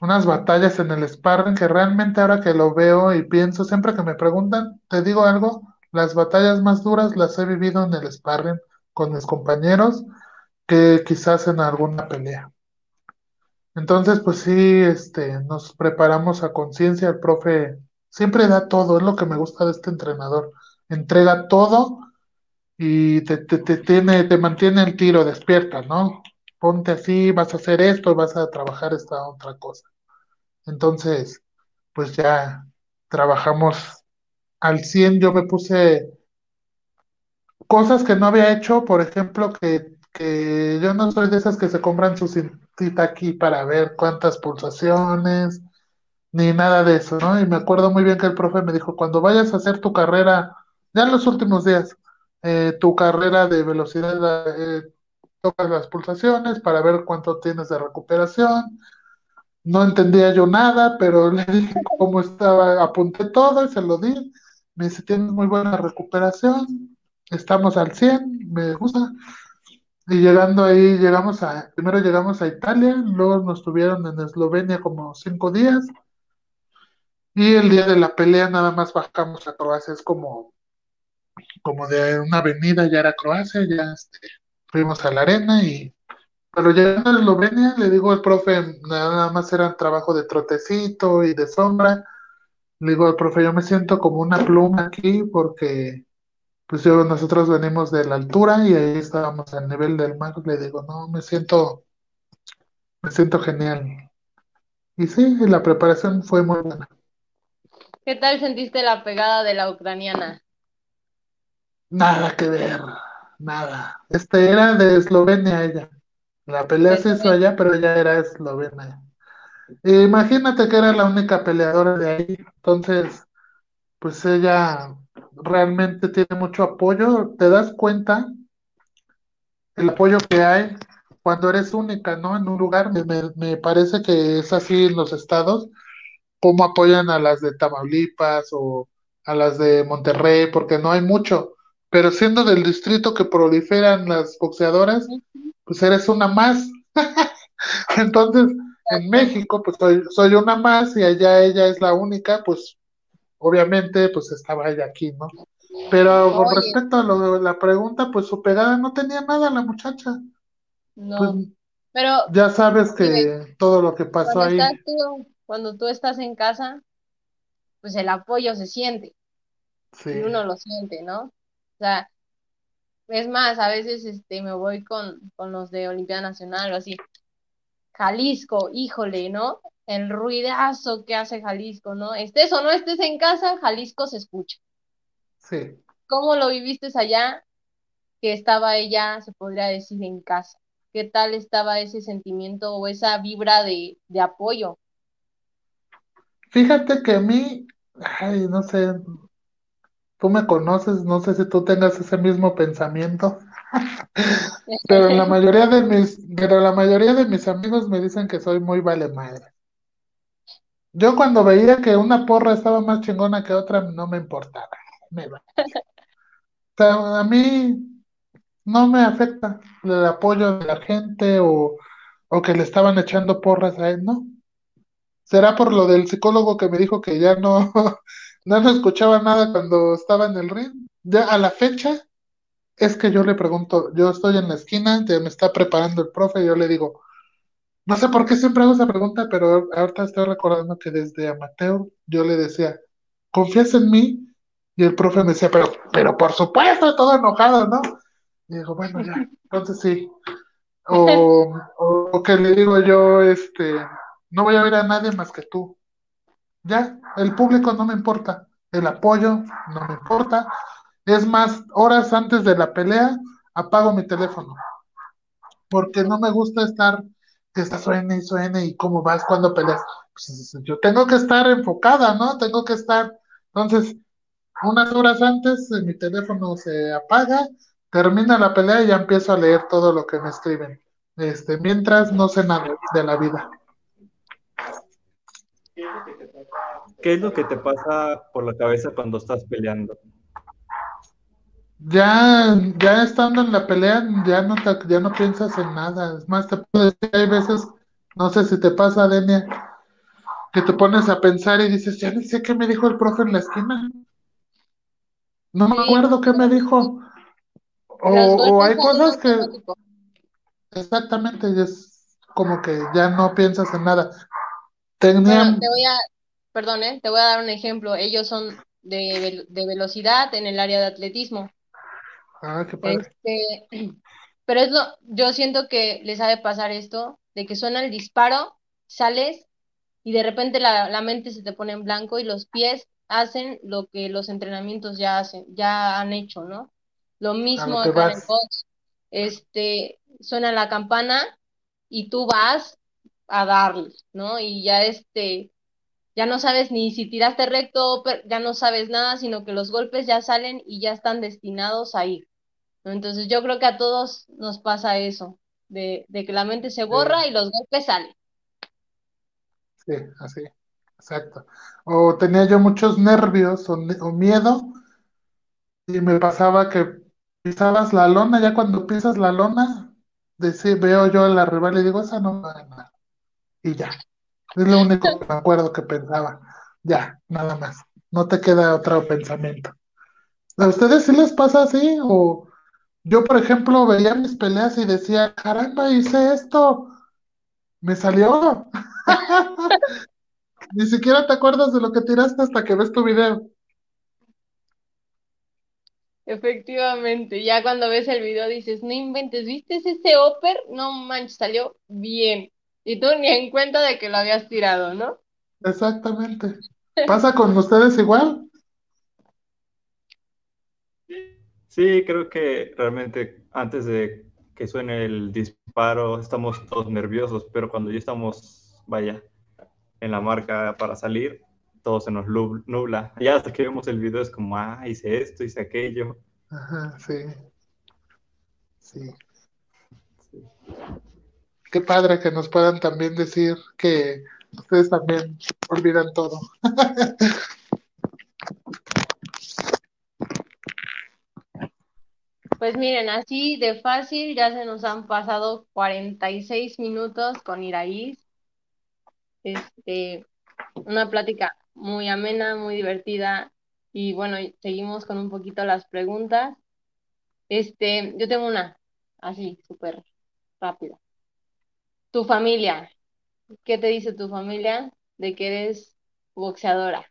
unas batallas en el sparring que realmente ahora que lo veo y pienso, siempre que me preguntan, te digo algo, las batallas más duras las he vivido en el sparring con mis compañeros que quizás en alguna pelea. Entonces, pues sí, este, nos preparamos a conciencia, el profe siempre da todo, es lo que me gusta de este entrenador, entrega todo y te, te, te tiene, te mantiene el tiro, despierta, ¿no? Ponte así, vas a hacer esto, vas a trabajar esta otra cosa. Entonces, pues ya trabajamos al 100 yo me puse cosas que no había hecho, por ejemplo, que, que yo no soy de esas que se compran su cintita aquí para ver cuántas pulsaciones, ni nada de eso, ¿no? Y me acuerdo muy bien que el profe me dijo, cuando vayas a hacer tu carrera, ya en los últimos días, eh, tu carrera de velocidad, eh, tocas las pulsaciones para ver cuánto tienes de recuperación. No entendía yo nada, pero le dije cómo estaba, apunté todo y se lo di. Me dice, tienes muy buena recuperación, estamos al 100, me gusta. Y llegando ahí, llegamos a, primero llegamos a Italia, luego nos tuvieron en Eslovenia como cinco días. Y el día de la pelea nada más bajamos a Croacia, es como, como de una avenida, ya era Croacia, ya este, fuimos a la arena y pero llegando a Eslovenia, le digo al profe, nada más era trabajo de trotecito y de sombra. Le digo al profe, yo me siento como una pluma aquí porque pues yo, nosotros venimos de la altura y ahí estábamos al nivel del mar. Le digo, no, me siento, me siento genial. Y sí, la preparación fue muy buena. ¿Qué tal sentiste la pegada de la ucraniana? Nada que ver, nada. Este era de Eslovenia ella. La pelea se hizo allá, pero ella era eslovena. Imagínate que era la única peleadora de ahí, entonces, pues ella realmente tiene mucho apoyo. Te das cuenta el apoyo que hay cuando eres única, ¿no? En un lugar, me, me parece que es así en los estados, cómo apoyan a las de Tamaulipas o a las de Monterrey, porque no hay mucho. Pero siendo del distrito que proliferan las boxeadoras, pues eres una más. Entonces, en México, pues soy, soy una más y allá ella es la única, pues obviamente, pues estaba ella aquí, ¿no? Pero con respecto a lo la pregunta, pues su pegada no tenía nada la muchacha. No, pues, pero ya sabes que todo lo que pasó ahí. cuando tú estás en casa, pues el apoyo se siente. Sí. Y uno lo siente, ¿no? O sea, es más, a veces este, me voy con, con los de Olimpiada Nacional o así. Jalisco, híjole, ¿no? El ruidazo que hace Jalisco, ¿no? Estés o no estés en casa, Jalisco se escucha. Sí. ¿Cómo lo viviste allá? Que estaba ella, se podría decir, en casa. ¿Qué tal estaba ese sentimiento o esa vibra de, de apoyo? Fíjate que a mí, ay, no sé, tú me conoces, no sé si tú tengas ese mismo pensamiento, pero la mayoría de mis, pero la mayoría de mis amigos me dicen que soy muy vale madre. Yo cuando veía que una porra estaba más chingona que otra, no me importaba. Me O sea, a mí no me afecta el apoyo de la gente o, o que le estaban echando porras a él, ¿no? ¿Será por lo del psicólogo que me dijo que ya no, no me escuchaba nada cuando estaba en el ring. Ya a la fecha es que yo le pregunto, yo estoy en la esquina, ya me está preparando el profe, y yo le digo, no sé por qué siempre hago esa pregunta, pero ahorita estoy recordando que desde amateur yo le decía, ¿confías en mí? Y el profe me decía, pero, pero por supuesto, todo enojado, ¿no? Y digo, bueno, ya, entonces sí. O, o, que le digo yo, este, no voy a ver a nadie más que tú. Ya, el público no me importa, el apoyo no me importa. Es más, horas antes de la pelea apago mi teléfono, porque no me gusta estar, que está suene y suene y cómo vas cuando peleas. Pues, yo tengo que estar enfocada, ¿no? Tengo que estar, entonces, unas horas antes mi teléfono se apaga, termina la pelea y ya empiezo a leer todo lo que me escriben. Este, mientras no sé nada de la vida. ¿Qué es lo que te pasa por la cabeza cuando estás peleando? Ya, ya estando en la pelea, ya no, ya no piensas en nada. Es más, te puedo decir, hay veces, no sé si te pasa, Denia, que te pones a pensar y dices, ya no sé qué me dijo el profe en la esquina. No me acuerdo qué me dijo. O, o hay cosas que... Exactamente, es como que ya no piensas en nada. Tenía... te voy a, perdón, ¿eh? te voy a dar un ejemplo. Ellos son de, de velocidad en el área de atletismo. Ah, qué padre. Este, pero es lo, yo siento que les ha de pasar esto, de que suena el disparo, sales y de repente la, la mente se te pone en blanco y los pies hacen lo que los entrenamientos ya hacen, ya han hecho, ¿no? Lo mismo lo acá en el box. Este, suena la campana y tú vas a darle, ¿no? Y ya este, ya no sabes ni si tiraste recto, ya no sabes nada, sino que los golpes ya salen y ya están destinados a ir, ¿no? Entonces yo creo que a todos nos pasa eso, de, de que la mente se Sí, borra y los golpes salen. sí, así, exacto. O tenía yo muchos nervios o, miedo y me pasaba que pisabas la lona, ya cuando pisas la lona, deci- veo yo a la rival y digo, esa no va a ganar. Y ya, es lo único que me acuerdo que pensaba. Ya, nada más. No te queda otro pensamiento. ¿A ustedes sí les pasa así? O yo, por ejemplo, veía mis peleas y decía, caramba, hice esto, me salió. Ni siquiera te acuerdas de lo que tiraste hasta que ves tu video. Efectivamente, ya cuando ves el video dices, no inventes, ¿viste ese upper? No manches, salió bien. Y tú ni en cuenta de que lo habías tirado, ¿no? Exactamente. ¿Pasa con ustedes igual? Sí, creo que realmente antes de que suene el disparo estamos todos nerviosos, pero cuando ya estamos, vaya, en la marca para salir, todo se nos nubla. Ya hasta que vemos el video es como, ah, hice esto, hice aquello. Ajá, sí, sí. Qué padre que nos puedan también decir que ustedes también olvidan todo. Pues miren, así de fácil ya se nos han pasado 46 minutos con Iraís. Este, una plática muy amena, muy divertida. Y bueno, seguimos con un poquito las preguntas. Este, yo tengo una, así, súper rápida. Tu familia, ¿qué te dice tu familia de que eres boxeadora?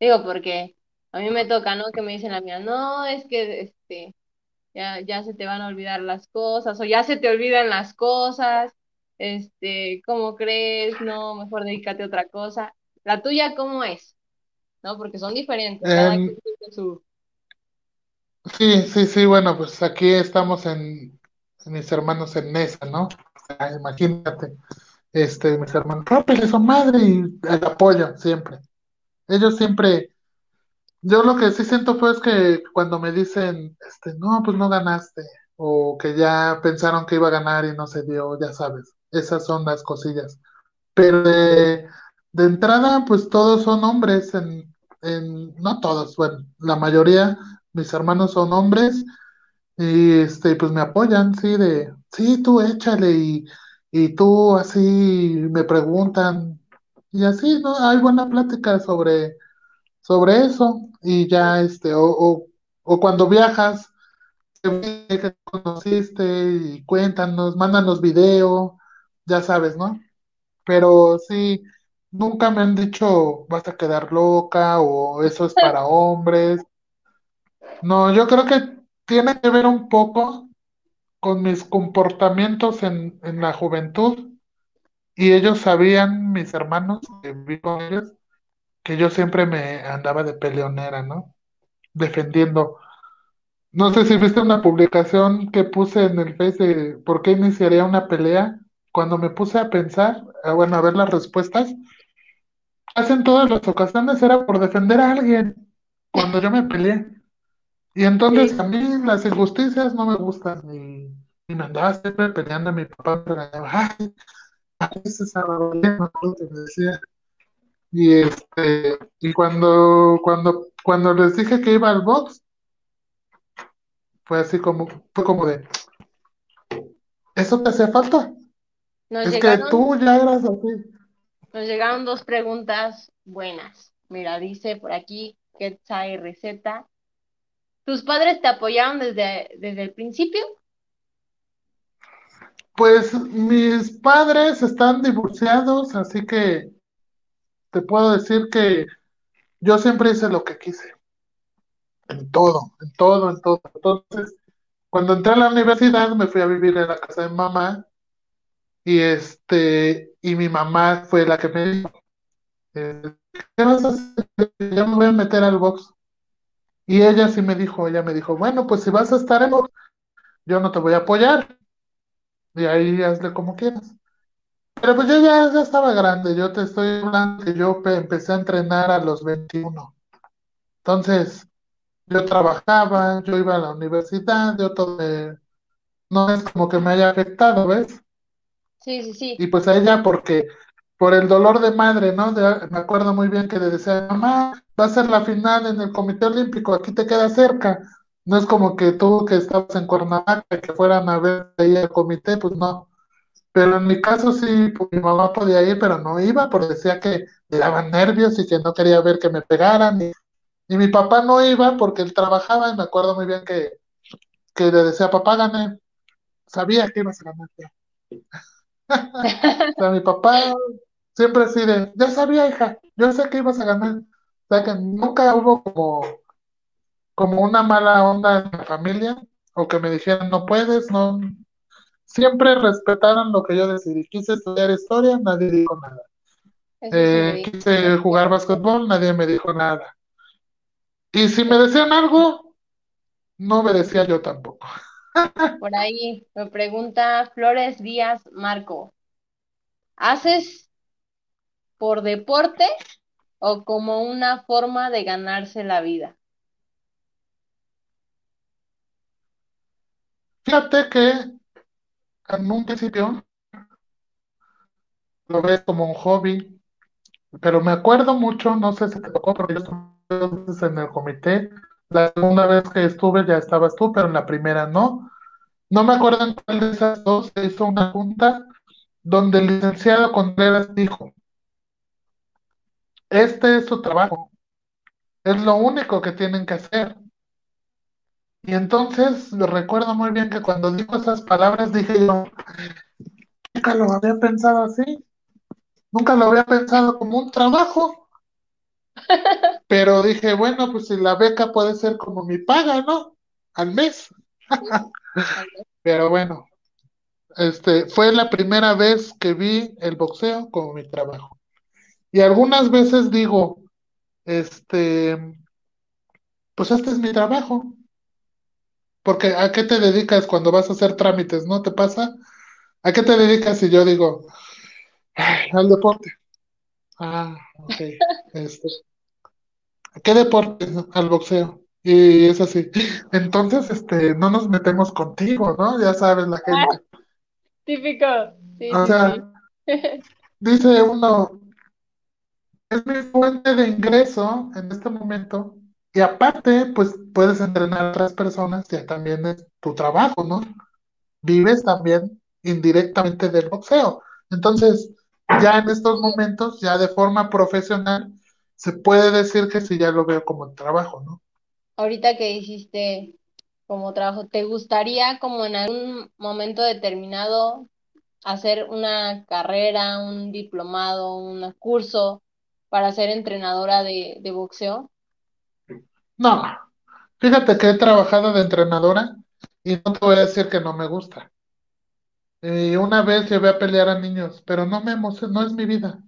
Digo, porque a mí me toca, ¿no? Que me dicen la mía, no, es que este, ya, ya se te van a olvidar las cosas, o ya se te olvidan las cosas, este, ¿cómo crees? No, mejor dedícate a otra cosa. La tuya, ¿cómo es? ¿No? Porque son diferentes, cada quien tiene su... sí, sí, sí, bueno, pues aquí estamos en, en mis hermanos en Nesa, ¿no? Sea, imagínate, este, mis hermanos, rómpele su madre y el apoyo siempre. Ellos siempre, yo lo que sí siento fue es que cuando me dicen, este, no, pues no ganaste, o que ya pensaron que iba a ganar y no se dio, ya sabes, esas son las cosillas. Pero de, de entrada, pues todos son hombres, en, en, no todos, bueno, la mayoría, mis hermanos son hombres y este, pues me apoyan, sí, de, sí, tú échale y, y tú así me preguntan y así, ¿no? Hay buena plática sobre, sobre eso y ya, este, o, o, o cuando viajas, que conociste y cuéntanos, mándanos video, ya sabes, ¿no? Pero sí, nunca me han dicho vas a quedar loca o eso es para hombres. No, yo creo que tiene que ver un poco con mis comportamientos en, en la juventud y ellos sabían, mis hermanos, que que yo siempre me andaba de peleonera, ¿no? Defendiendo. No sé si viste una publicación que puse en el Face de por qué iniciaría una pelea. Cuando me puse a pensar, ah, bueno, a ver las respuestas. Casi en todas las ocasiones era por defender a alguien cuando yo me peleé. Y entonces Sí, a mí las injusticias no me gustan. Y, y me andaba siempre peleando. Mi papá regañaba, ay, a veces a me que decía. Y este, y cuando, cuando, cuando les dije que iba al box, fue así como, fue como de, ¿eso te hacía falta? nos Es que llegaron, tú ya eras así. nos llegaron dos preguntas buenas. Mira, dice por aquí, Quetzal receta. ¿Tus padres te apoyaron desde, desde el principio? Pues mis padres están divorciados, así que te puedo decir que yo siempre hice lo que quise, en todo, en todo, en todo. Entonces, cuando entré a la universidad, me fui a vivir en la casa de mamá y este, y mi mamá fue la que me dijo, eh, ¿qué vas a hacer? Ya me voy a meter al box. Y ella sí me dijo, ella me dijo, bueno, pues si vas a estar en yo no te voy a apoyar. Y ahí hazle como quieras. Pero pues yo ya, ya estaba grande, yo te estoy hablando que yo pe- empecé a entrenar a los 21. Entonces, yo trabajaba, yo iba a la universidad, yo todo, me- no es como que me haya afectado, ¿ves? Sí, sí, sí. Y pues a ella porque por el dolor de madre, ¿no? De- me acuerdo muy bien que le decía, mamá, va a ser la final en el Comité Olímpico, aquí te queda cerca. No es como que tú que estabas en Cuernavaca, que fueran a ver ahí el comité, pues no. Pero en mi caso sí, pues, mi mamá podía ir, pero no iba, porque decía que le daban nervios y que no quería ver que me pegaran. Y, mi papá no iba porque él trabajaba y me acuerdo muy bien que, que le decía, papá, gané. Sabía que ibas a ganar. ya". O sea, mi papá siempre así de, ya sabía, hija, yo sé que ibas a ganar. O sea, que nunca hubo como, como una mala onda en la familia o que me dijeran, no puedes, no. Siempre respetaron lo que yo decidí. Quise estudiar historia, nadie dijo nada. Eh, quise jugar básquetbol, nadie me dijo nada. Y si me decían algo, no obedecía yo tampoco. Por ahí me pregunta Flores Díaz Marco, ¿haces por deporte o como una forma de ganarse la vida? Fíjate que en un principio lo ves como un hobby, pero me acuerdo mucho, no sé si te tocó, pero yo estuve en el comité. La segunda vez que estuve ya estabas tú, pero en la primera no. No me acuerdo en cuál de esas dos se hizo una junta donde el licenciado Contreras dijo, este es su trabajo, es lo único que tienen que hacer. Y entonces recuerdo muy bien que cuando dijo esas palabras dije yo, nunca lo había pensado así, nunca lo había pensado como un trabajo, pero dije, bueno, pues si la beca puede ser como mi paga, ¿no? Al mes. Pero bueno, este fue la primera vez que vi el boxeo como mi trabajo. Y algunas veces digo, este, pues este es mi trabajo. Porque ¿a qué te dedicas cuando vas a hacer trámites? ¿No te pasa? ¿A qué te dedicas? Y yo digo, "Ay, al deporte. Ah, ok. Este, ¿a qué deporte? Al boxeo. Y es así. Entonces, este, no nos metemos contigo, ¿no? Ya sabes la gente. Típico. Sí, O sea, sí. dice uno, es mi fuente de ingreso en este momento. Y aparte, pues puedes entrenar a otras personas, ya también es tu trabajo, ¿no? Vives también indirectamente del boxeo. Entonces, ya en estos momentos, ya de forma profesional, se puede decir que sí, ya lo veo como trabajo, ¿no? Ahorita que hiciste como trabajo, ¿te gustaría como en algún momento determinado hacer una carrera, un diplomado, un curso para ser entrenadora de, de boxeo? No, fíjate que he trabajado de entrenadora y no te voy a decir que no me gusta. Y una vez llevé a pelear a niños, pero no me emociona, no es mi vida.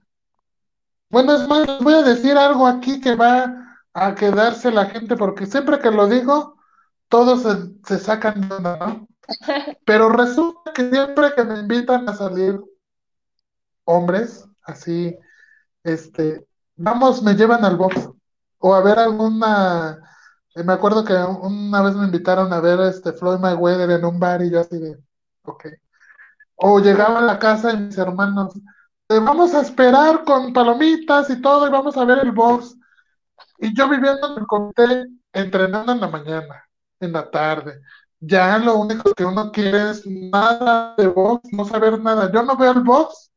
Bueno, es más, les voy a decir algo aquí que va a quedarse la gente, porque siempre que lo digo, todos se, se sacan de onda, ¿no? Pero resulta que siempre que me invitan a salir hombres, así, este, vamos, me llevan al box, o a ver alguna, eh, me acuerdo que una vez me invitaron a ver este Floyd Mayweather en un bar y yo así de, ok. O llegaba a la casa de mis hermanos, "Eh, vamos a esperar con palomitas y todo y vamos a ver el box. Y yo viviendo en el comité, entrenando en la mañana, en la tarde. Ya lo único que uno quiere es nada de box, no saber nada. Yo no veo el box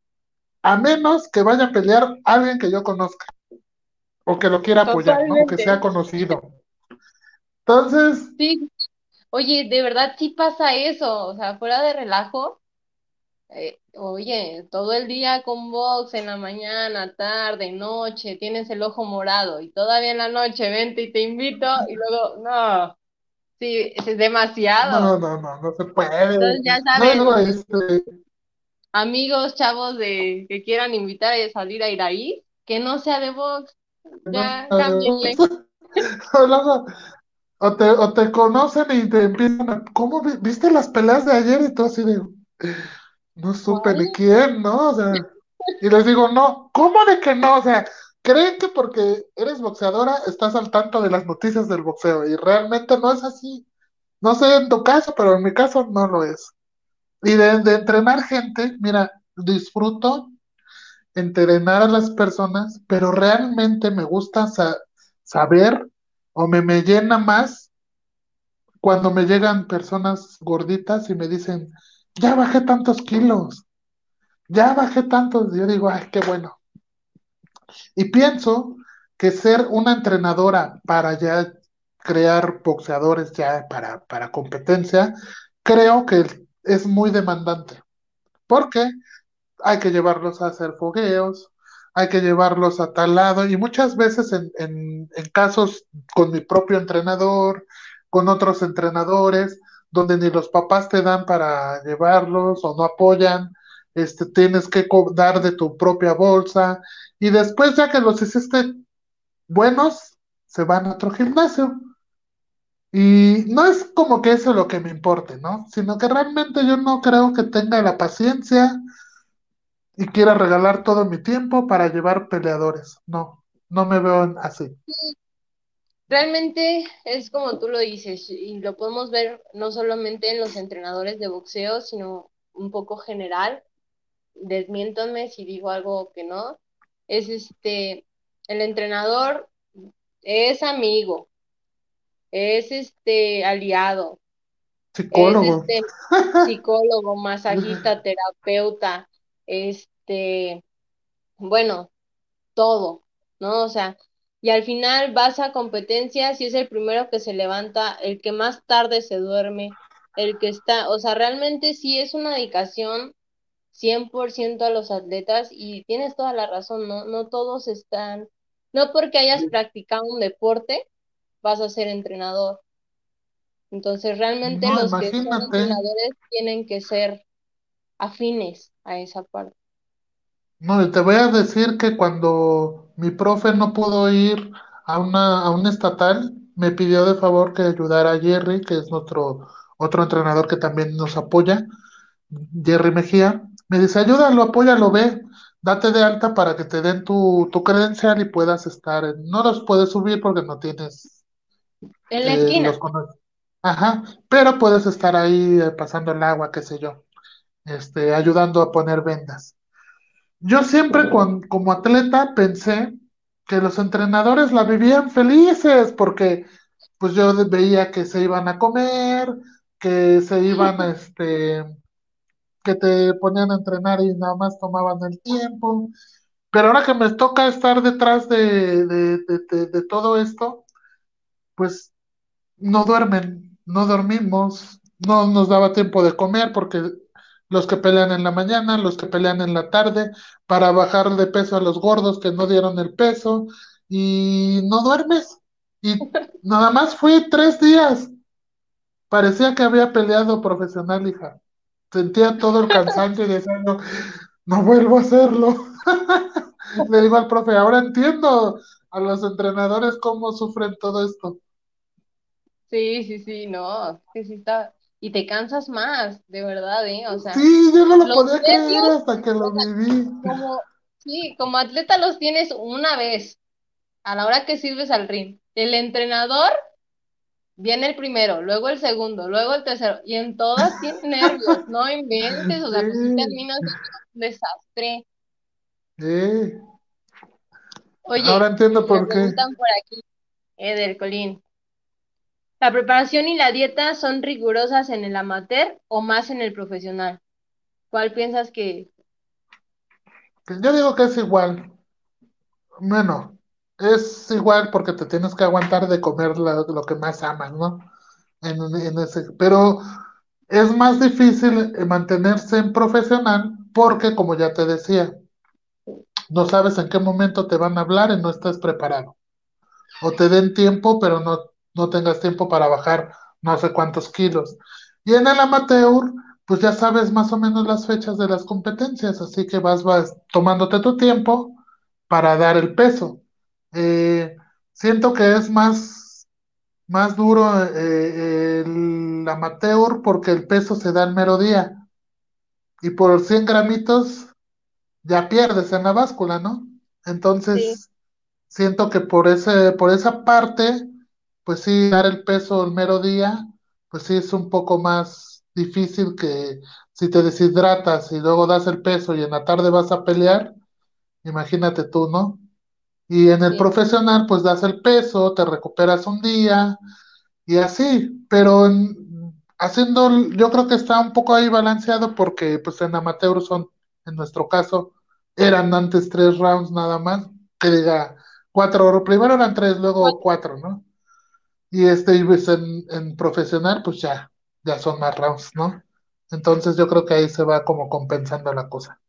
a menos que vaya a pelear alguien que yo conozca o que lo quiera apoyar, ¿no? Que sea conocido. Entonces, Sí, oye, de verdad sí pasa eso, o sea, fuera de relajo, eh, oye, todo el día con box en la mañana, tarde, noche, tienes el ojo morado y todavía en la noche vente y te invito y luego, no, sí, es demasiado. no, no, no, no se puede. Entonces ya saben, este, amigos, chavos de que quieran invitar a salir a Iraí, que no sea de no ya cámbienle. luego, O te, o te conocen y te empiezan a, ¿cómo viste las peleas de ayer? Y tú así de, no supe ni quién, ¿no? O sea, y les digo, no, ¿cómo de que no? O sea, creen que porque eres boxeadora estás al tanto de las noticias del boxeo y realmente no es así. No sé en tu caso, pero en mi caso no lo es. Y de, entrenar gente, mira, disfruto entrenar a las personas, pero realmente me gusta saber o me, me llena más cuando me llegan personas gorditas y me dicen, ya bajé tantos kilos, ya bajé tantos. Yo digo, ay, qué bueno. Y pienso que ser una entrenadora para ya crear boxeadores ya para, para competencia, creo que es muy demandante. Porque hay que llevarlos a hacer fogueos, hay que llevarlos a tal lado, y muchas veces en, en, en casos con mi propio entrenador, con otros entrenadores, donde ni los papás te dan para llevarlos o no apoyan, este, tienes que dar de tu propia bolsa, y después ya que los hiciste buenos, se van a otro gimnasio. Y no es como que eso lo que me importe, ¿no? Sino que realmente yo no creo que tenga la paciencia y quiera regalar todo mi tiempo para llevar peleadores. No, no me veo así. Realmente es como tú lo dices, y lo podemos ver no solamente en los entrenadores de boxeo, sino un poco general. Desmiéntanme si digo algo que no. Es este, el entrenador es amigo, es este aliado, psicólogo, es este psicólogo, masajista, terapeuta, este, bueno, todo, ¿no? O sea, y al final vas a competencias y es el primero que se levanta, el que más tarde se duerme, el que está, o sea, realmente sí es una dedicación 100% a los atletas y tienes toda la razón, ¿no? No todos están, no porque hayas practicado un deporte, vas a ser entrenador. Entonces, realmente los que son entrenadores tienen que ser afines a esa parte. No, te voy a decir que cuando mi profe no pudo ir a una a un estatal, me pidió de favor que ayudara a Jerry, que es nuestro otro entrenador que también nos apoya, Jerry Mejía. Me dice, ayúdalo, apóyalo, ve, date de alta para que te den tu, tu credencial y puedas estar. No los puedes subir porque no tienes en la eh, esquina. Ajá, pero puedes estar ahí eh, pasando el agua, qué sé yo, este, ayudando a poner vendas. Yo siempre con, como atleta pensé que los entrenadores la vivían felices porque pues yo veía que se iban a comer, que se iban a este, que te ponían a entrenar y nada más tomaban el tiempo. Pero ahora que me toca estar detrás de, de todo esto, pues no duermen, no dormimos, no nos daba tiempo de comer porque los que pelean en la mañana, los que pelean en la tarde, para bajar de peso a los gordos que no dieron el peso, y no duermes. Y nada más fui tres días. Parecía que había peleado profesional, hija. Sentía todo el cansancio y decía, no, no vuelvo a hacerlo. Le digo al profe, ahora entiendo a los entrenadores cómo sufren todo esto. Sí, sí, sí, no, que sí está. Y te cansas más, de verdad, ¿eh? O sea, sí, yo no lo podía creer hasta que lo viví. Como, sí, como atleta los tienes una vez, a la hora que sirves al ring. El entrenador viene el primero, luego el segundo, luego el tercero, y en todas tienes nervios, no inventes, o sea, pues sí terminas un desastre. Sí. Oye, ahora entiendo por qué. Preguntan por aquí, Eder Colín. ¿La preparación y la dieta son rigurosas en el amateur o más en el profesional? ¿Cuál piensas que...? Yo digo que es igual. Bueno, es igual porque te tienes que aguantar de comer lo que más amas, ¿no? En, ese, pero es más difícil mantenerse en profesional porque, como ya te decía, no sabes en qué momento te van a hablar y no estás preparado. O te den tiempo, pero no, no tengas tiempo para bajar no sé cuántos kilos. Y en el amateur, pues ya sabes más o menos las fechas de las competencias, así que vas, vas tomándote tu tiempo para dar el peso. Eh, siento que es más, más duro eh, el amateur porque el peso se da el mero día. Y por 100 gramitos ya pierdes en la báscula, ¿no? Entonces, siento que por ese, por esa parte, pues sí, dar el peso el mero día, pues sí es un poco más difícil que si te deshidratas y luego das el peso y en la tarde vas a pelear, imagínate tú, ¿no? Y en el Sí. profesional, pues das el peso, te recuperas un día y así, pero en- haciendo, yo creo que está un poco ahí balanceado porque pues en amateur son, en nuestro caso, eran antes tres rounds nada más, que diga cuatro, primero eran tres, luego cuatro, ¿no? Y este, y pues en, en profesional, pues ya, ya son más rounds, ¿no? Entonces yo creo que ahí se va como compensando la cosa.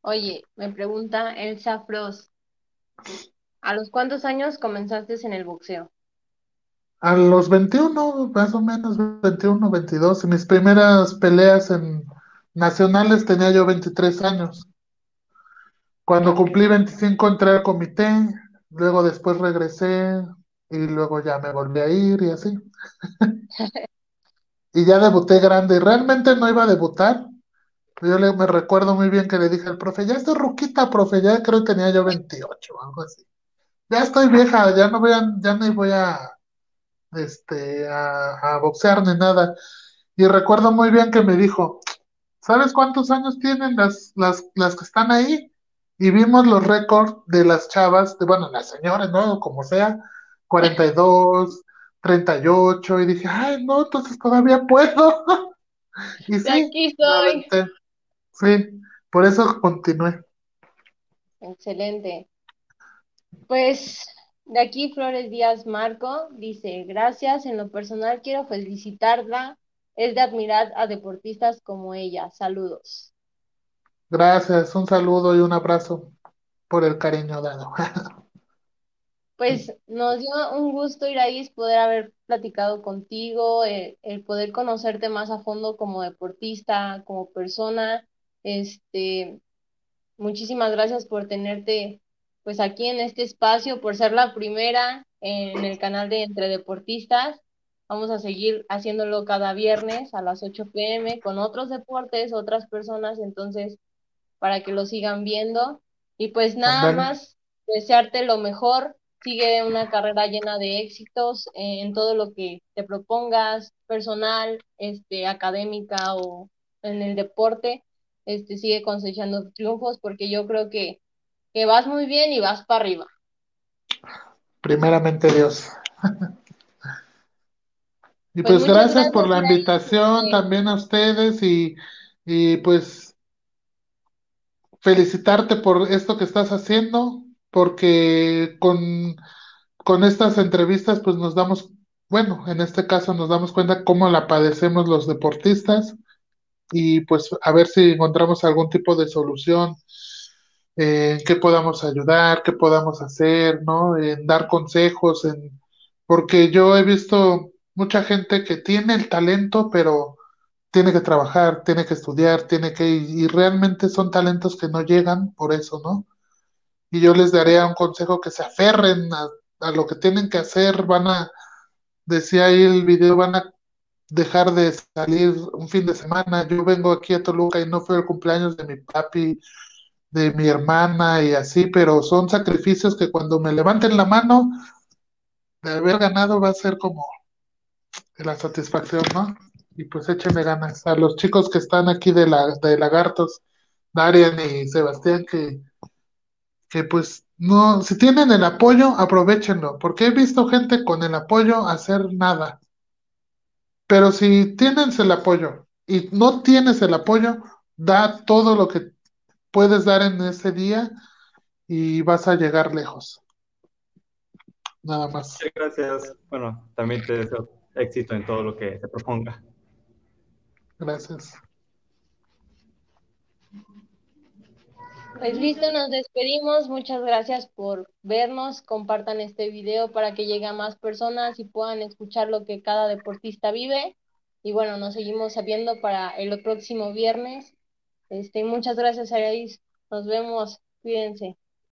Oye, me pregunta Elsa Frost, ¿a los cuántos años comenzaste en el boxeo? A los 21, más o menos 21, 22, en mis primeras peleas en nacionales tenía yo 23 años. Cuando cumplí 25 entré al comité, luego después regresé y luego ya me volví a ir y así. Y ya debuté grande. Y realmente no iba a debutar. Yo le, me recuerdo muy bien que le dije al profe, ya estoy ruquita, profe, ya creo que tenía yo 28 o algo así. Ya estoy vieja, ya no voy a, ya no voy a, este, a, a boxear ni nada. Y recuerdo muy bien que me dijo, ¿sabes cuántos años tienen las, las, las que están ahí? Y vimos los récords de las chavas, de, bueno, las señoras, ¿no? Como sea, 42, 38, y dije, ay, no, entonces todavía puedo. Y sí, aquí soy. Sí, por eso continué. Excelente. Pues de aquí Flores Díaz Marco dice, gracias, en lo personal quiero felicitarla, es de admirar a deportistas como ella. Saludos. Gracias, un saludo y un abrazo por el cariño dado. Pues nos dio un gusto, Iraís, poder haber platicado contigo, eh, el poder conocerte más a fondo como deportista, como persona. Este, muchísimas gracias por tenerte pues aquí en este espacio, por ser la primera en el canal de Entre Deportistas. Vamos a seguir haciéndolo cada viernes a las 8 pm con otros deportes, otras personas, entonces para que lo sigan viendo. Y pues nada más desearte lo mejor. Sigue una carrera llena de éxitos en todo lo que te propongas, personal, este, académica o en el deporte. Este, sigue cosechando triunfos porque yo creo que, que vas muy bien y vas para arriba. Primeramente Dios. Y Pues pues gracias por la invitación también a ustedes y, y pues felicitarte por esto que estás haciendo, porque con, con estas entrevistas pues nos damos, bueno, en este caso nos damos cuenta cómo la padecemos los deportistas y pues a ver si encontramos algún tipo de solución, eh, en qué podamos ayudar, qué podamos hacer, ¿no? En dar consejos, en, porque yo he visto mucha gente que tiene el talento, pero tiene que trabajar, tiene que estudiar, tiene que, y realmente son talentos que no llegan por eso, ¿no? Y yo les daría un consejo que se aferren a, a lo que tienen que hacer, van a, decía ahí el video, van a dejar de salir un fin de semana. Yo vengo aquí a Toluca y no fue el cumpleaños de mi papi, de mi hermana y así, pero son sacrificios que cuando me levanten la mano de haber ganado va a ser como la satisfacción, ¿no? Y pues échenle ganas. A los chicos que están aquí de, la, de Lagartos, Darian y Sebastián, que, que pues no, si tienen el apoyo, aprovechenlo, porque he visto gente con el apoyo hacer nada. Pero si tienes el apoyo y no tienes el apoyo, da todo lo que puedes dar en ese día y vas a llegar lejos. Nada más. Muchas gracias. Bueno, también te deseo éxito en todo lo que te proponga. Gracias. Pues listo, nos despedimos. Muchas gracias por vernos. Compartan este video para que llegue a más personas y puedan escuchar lo que cada deportista vive. Y bueno, nos seguimos viendo para el próximo viernes. Este, muchas gracias, Aradis. Nos vemos. Cuídense.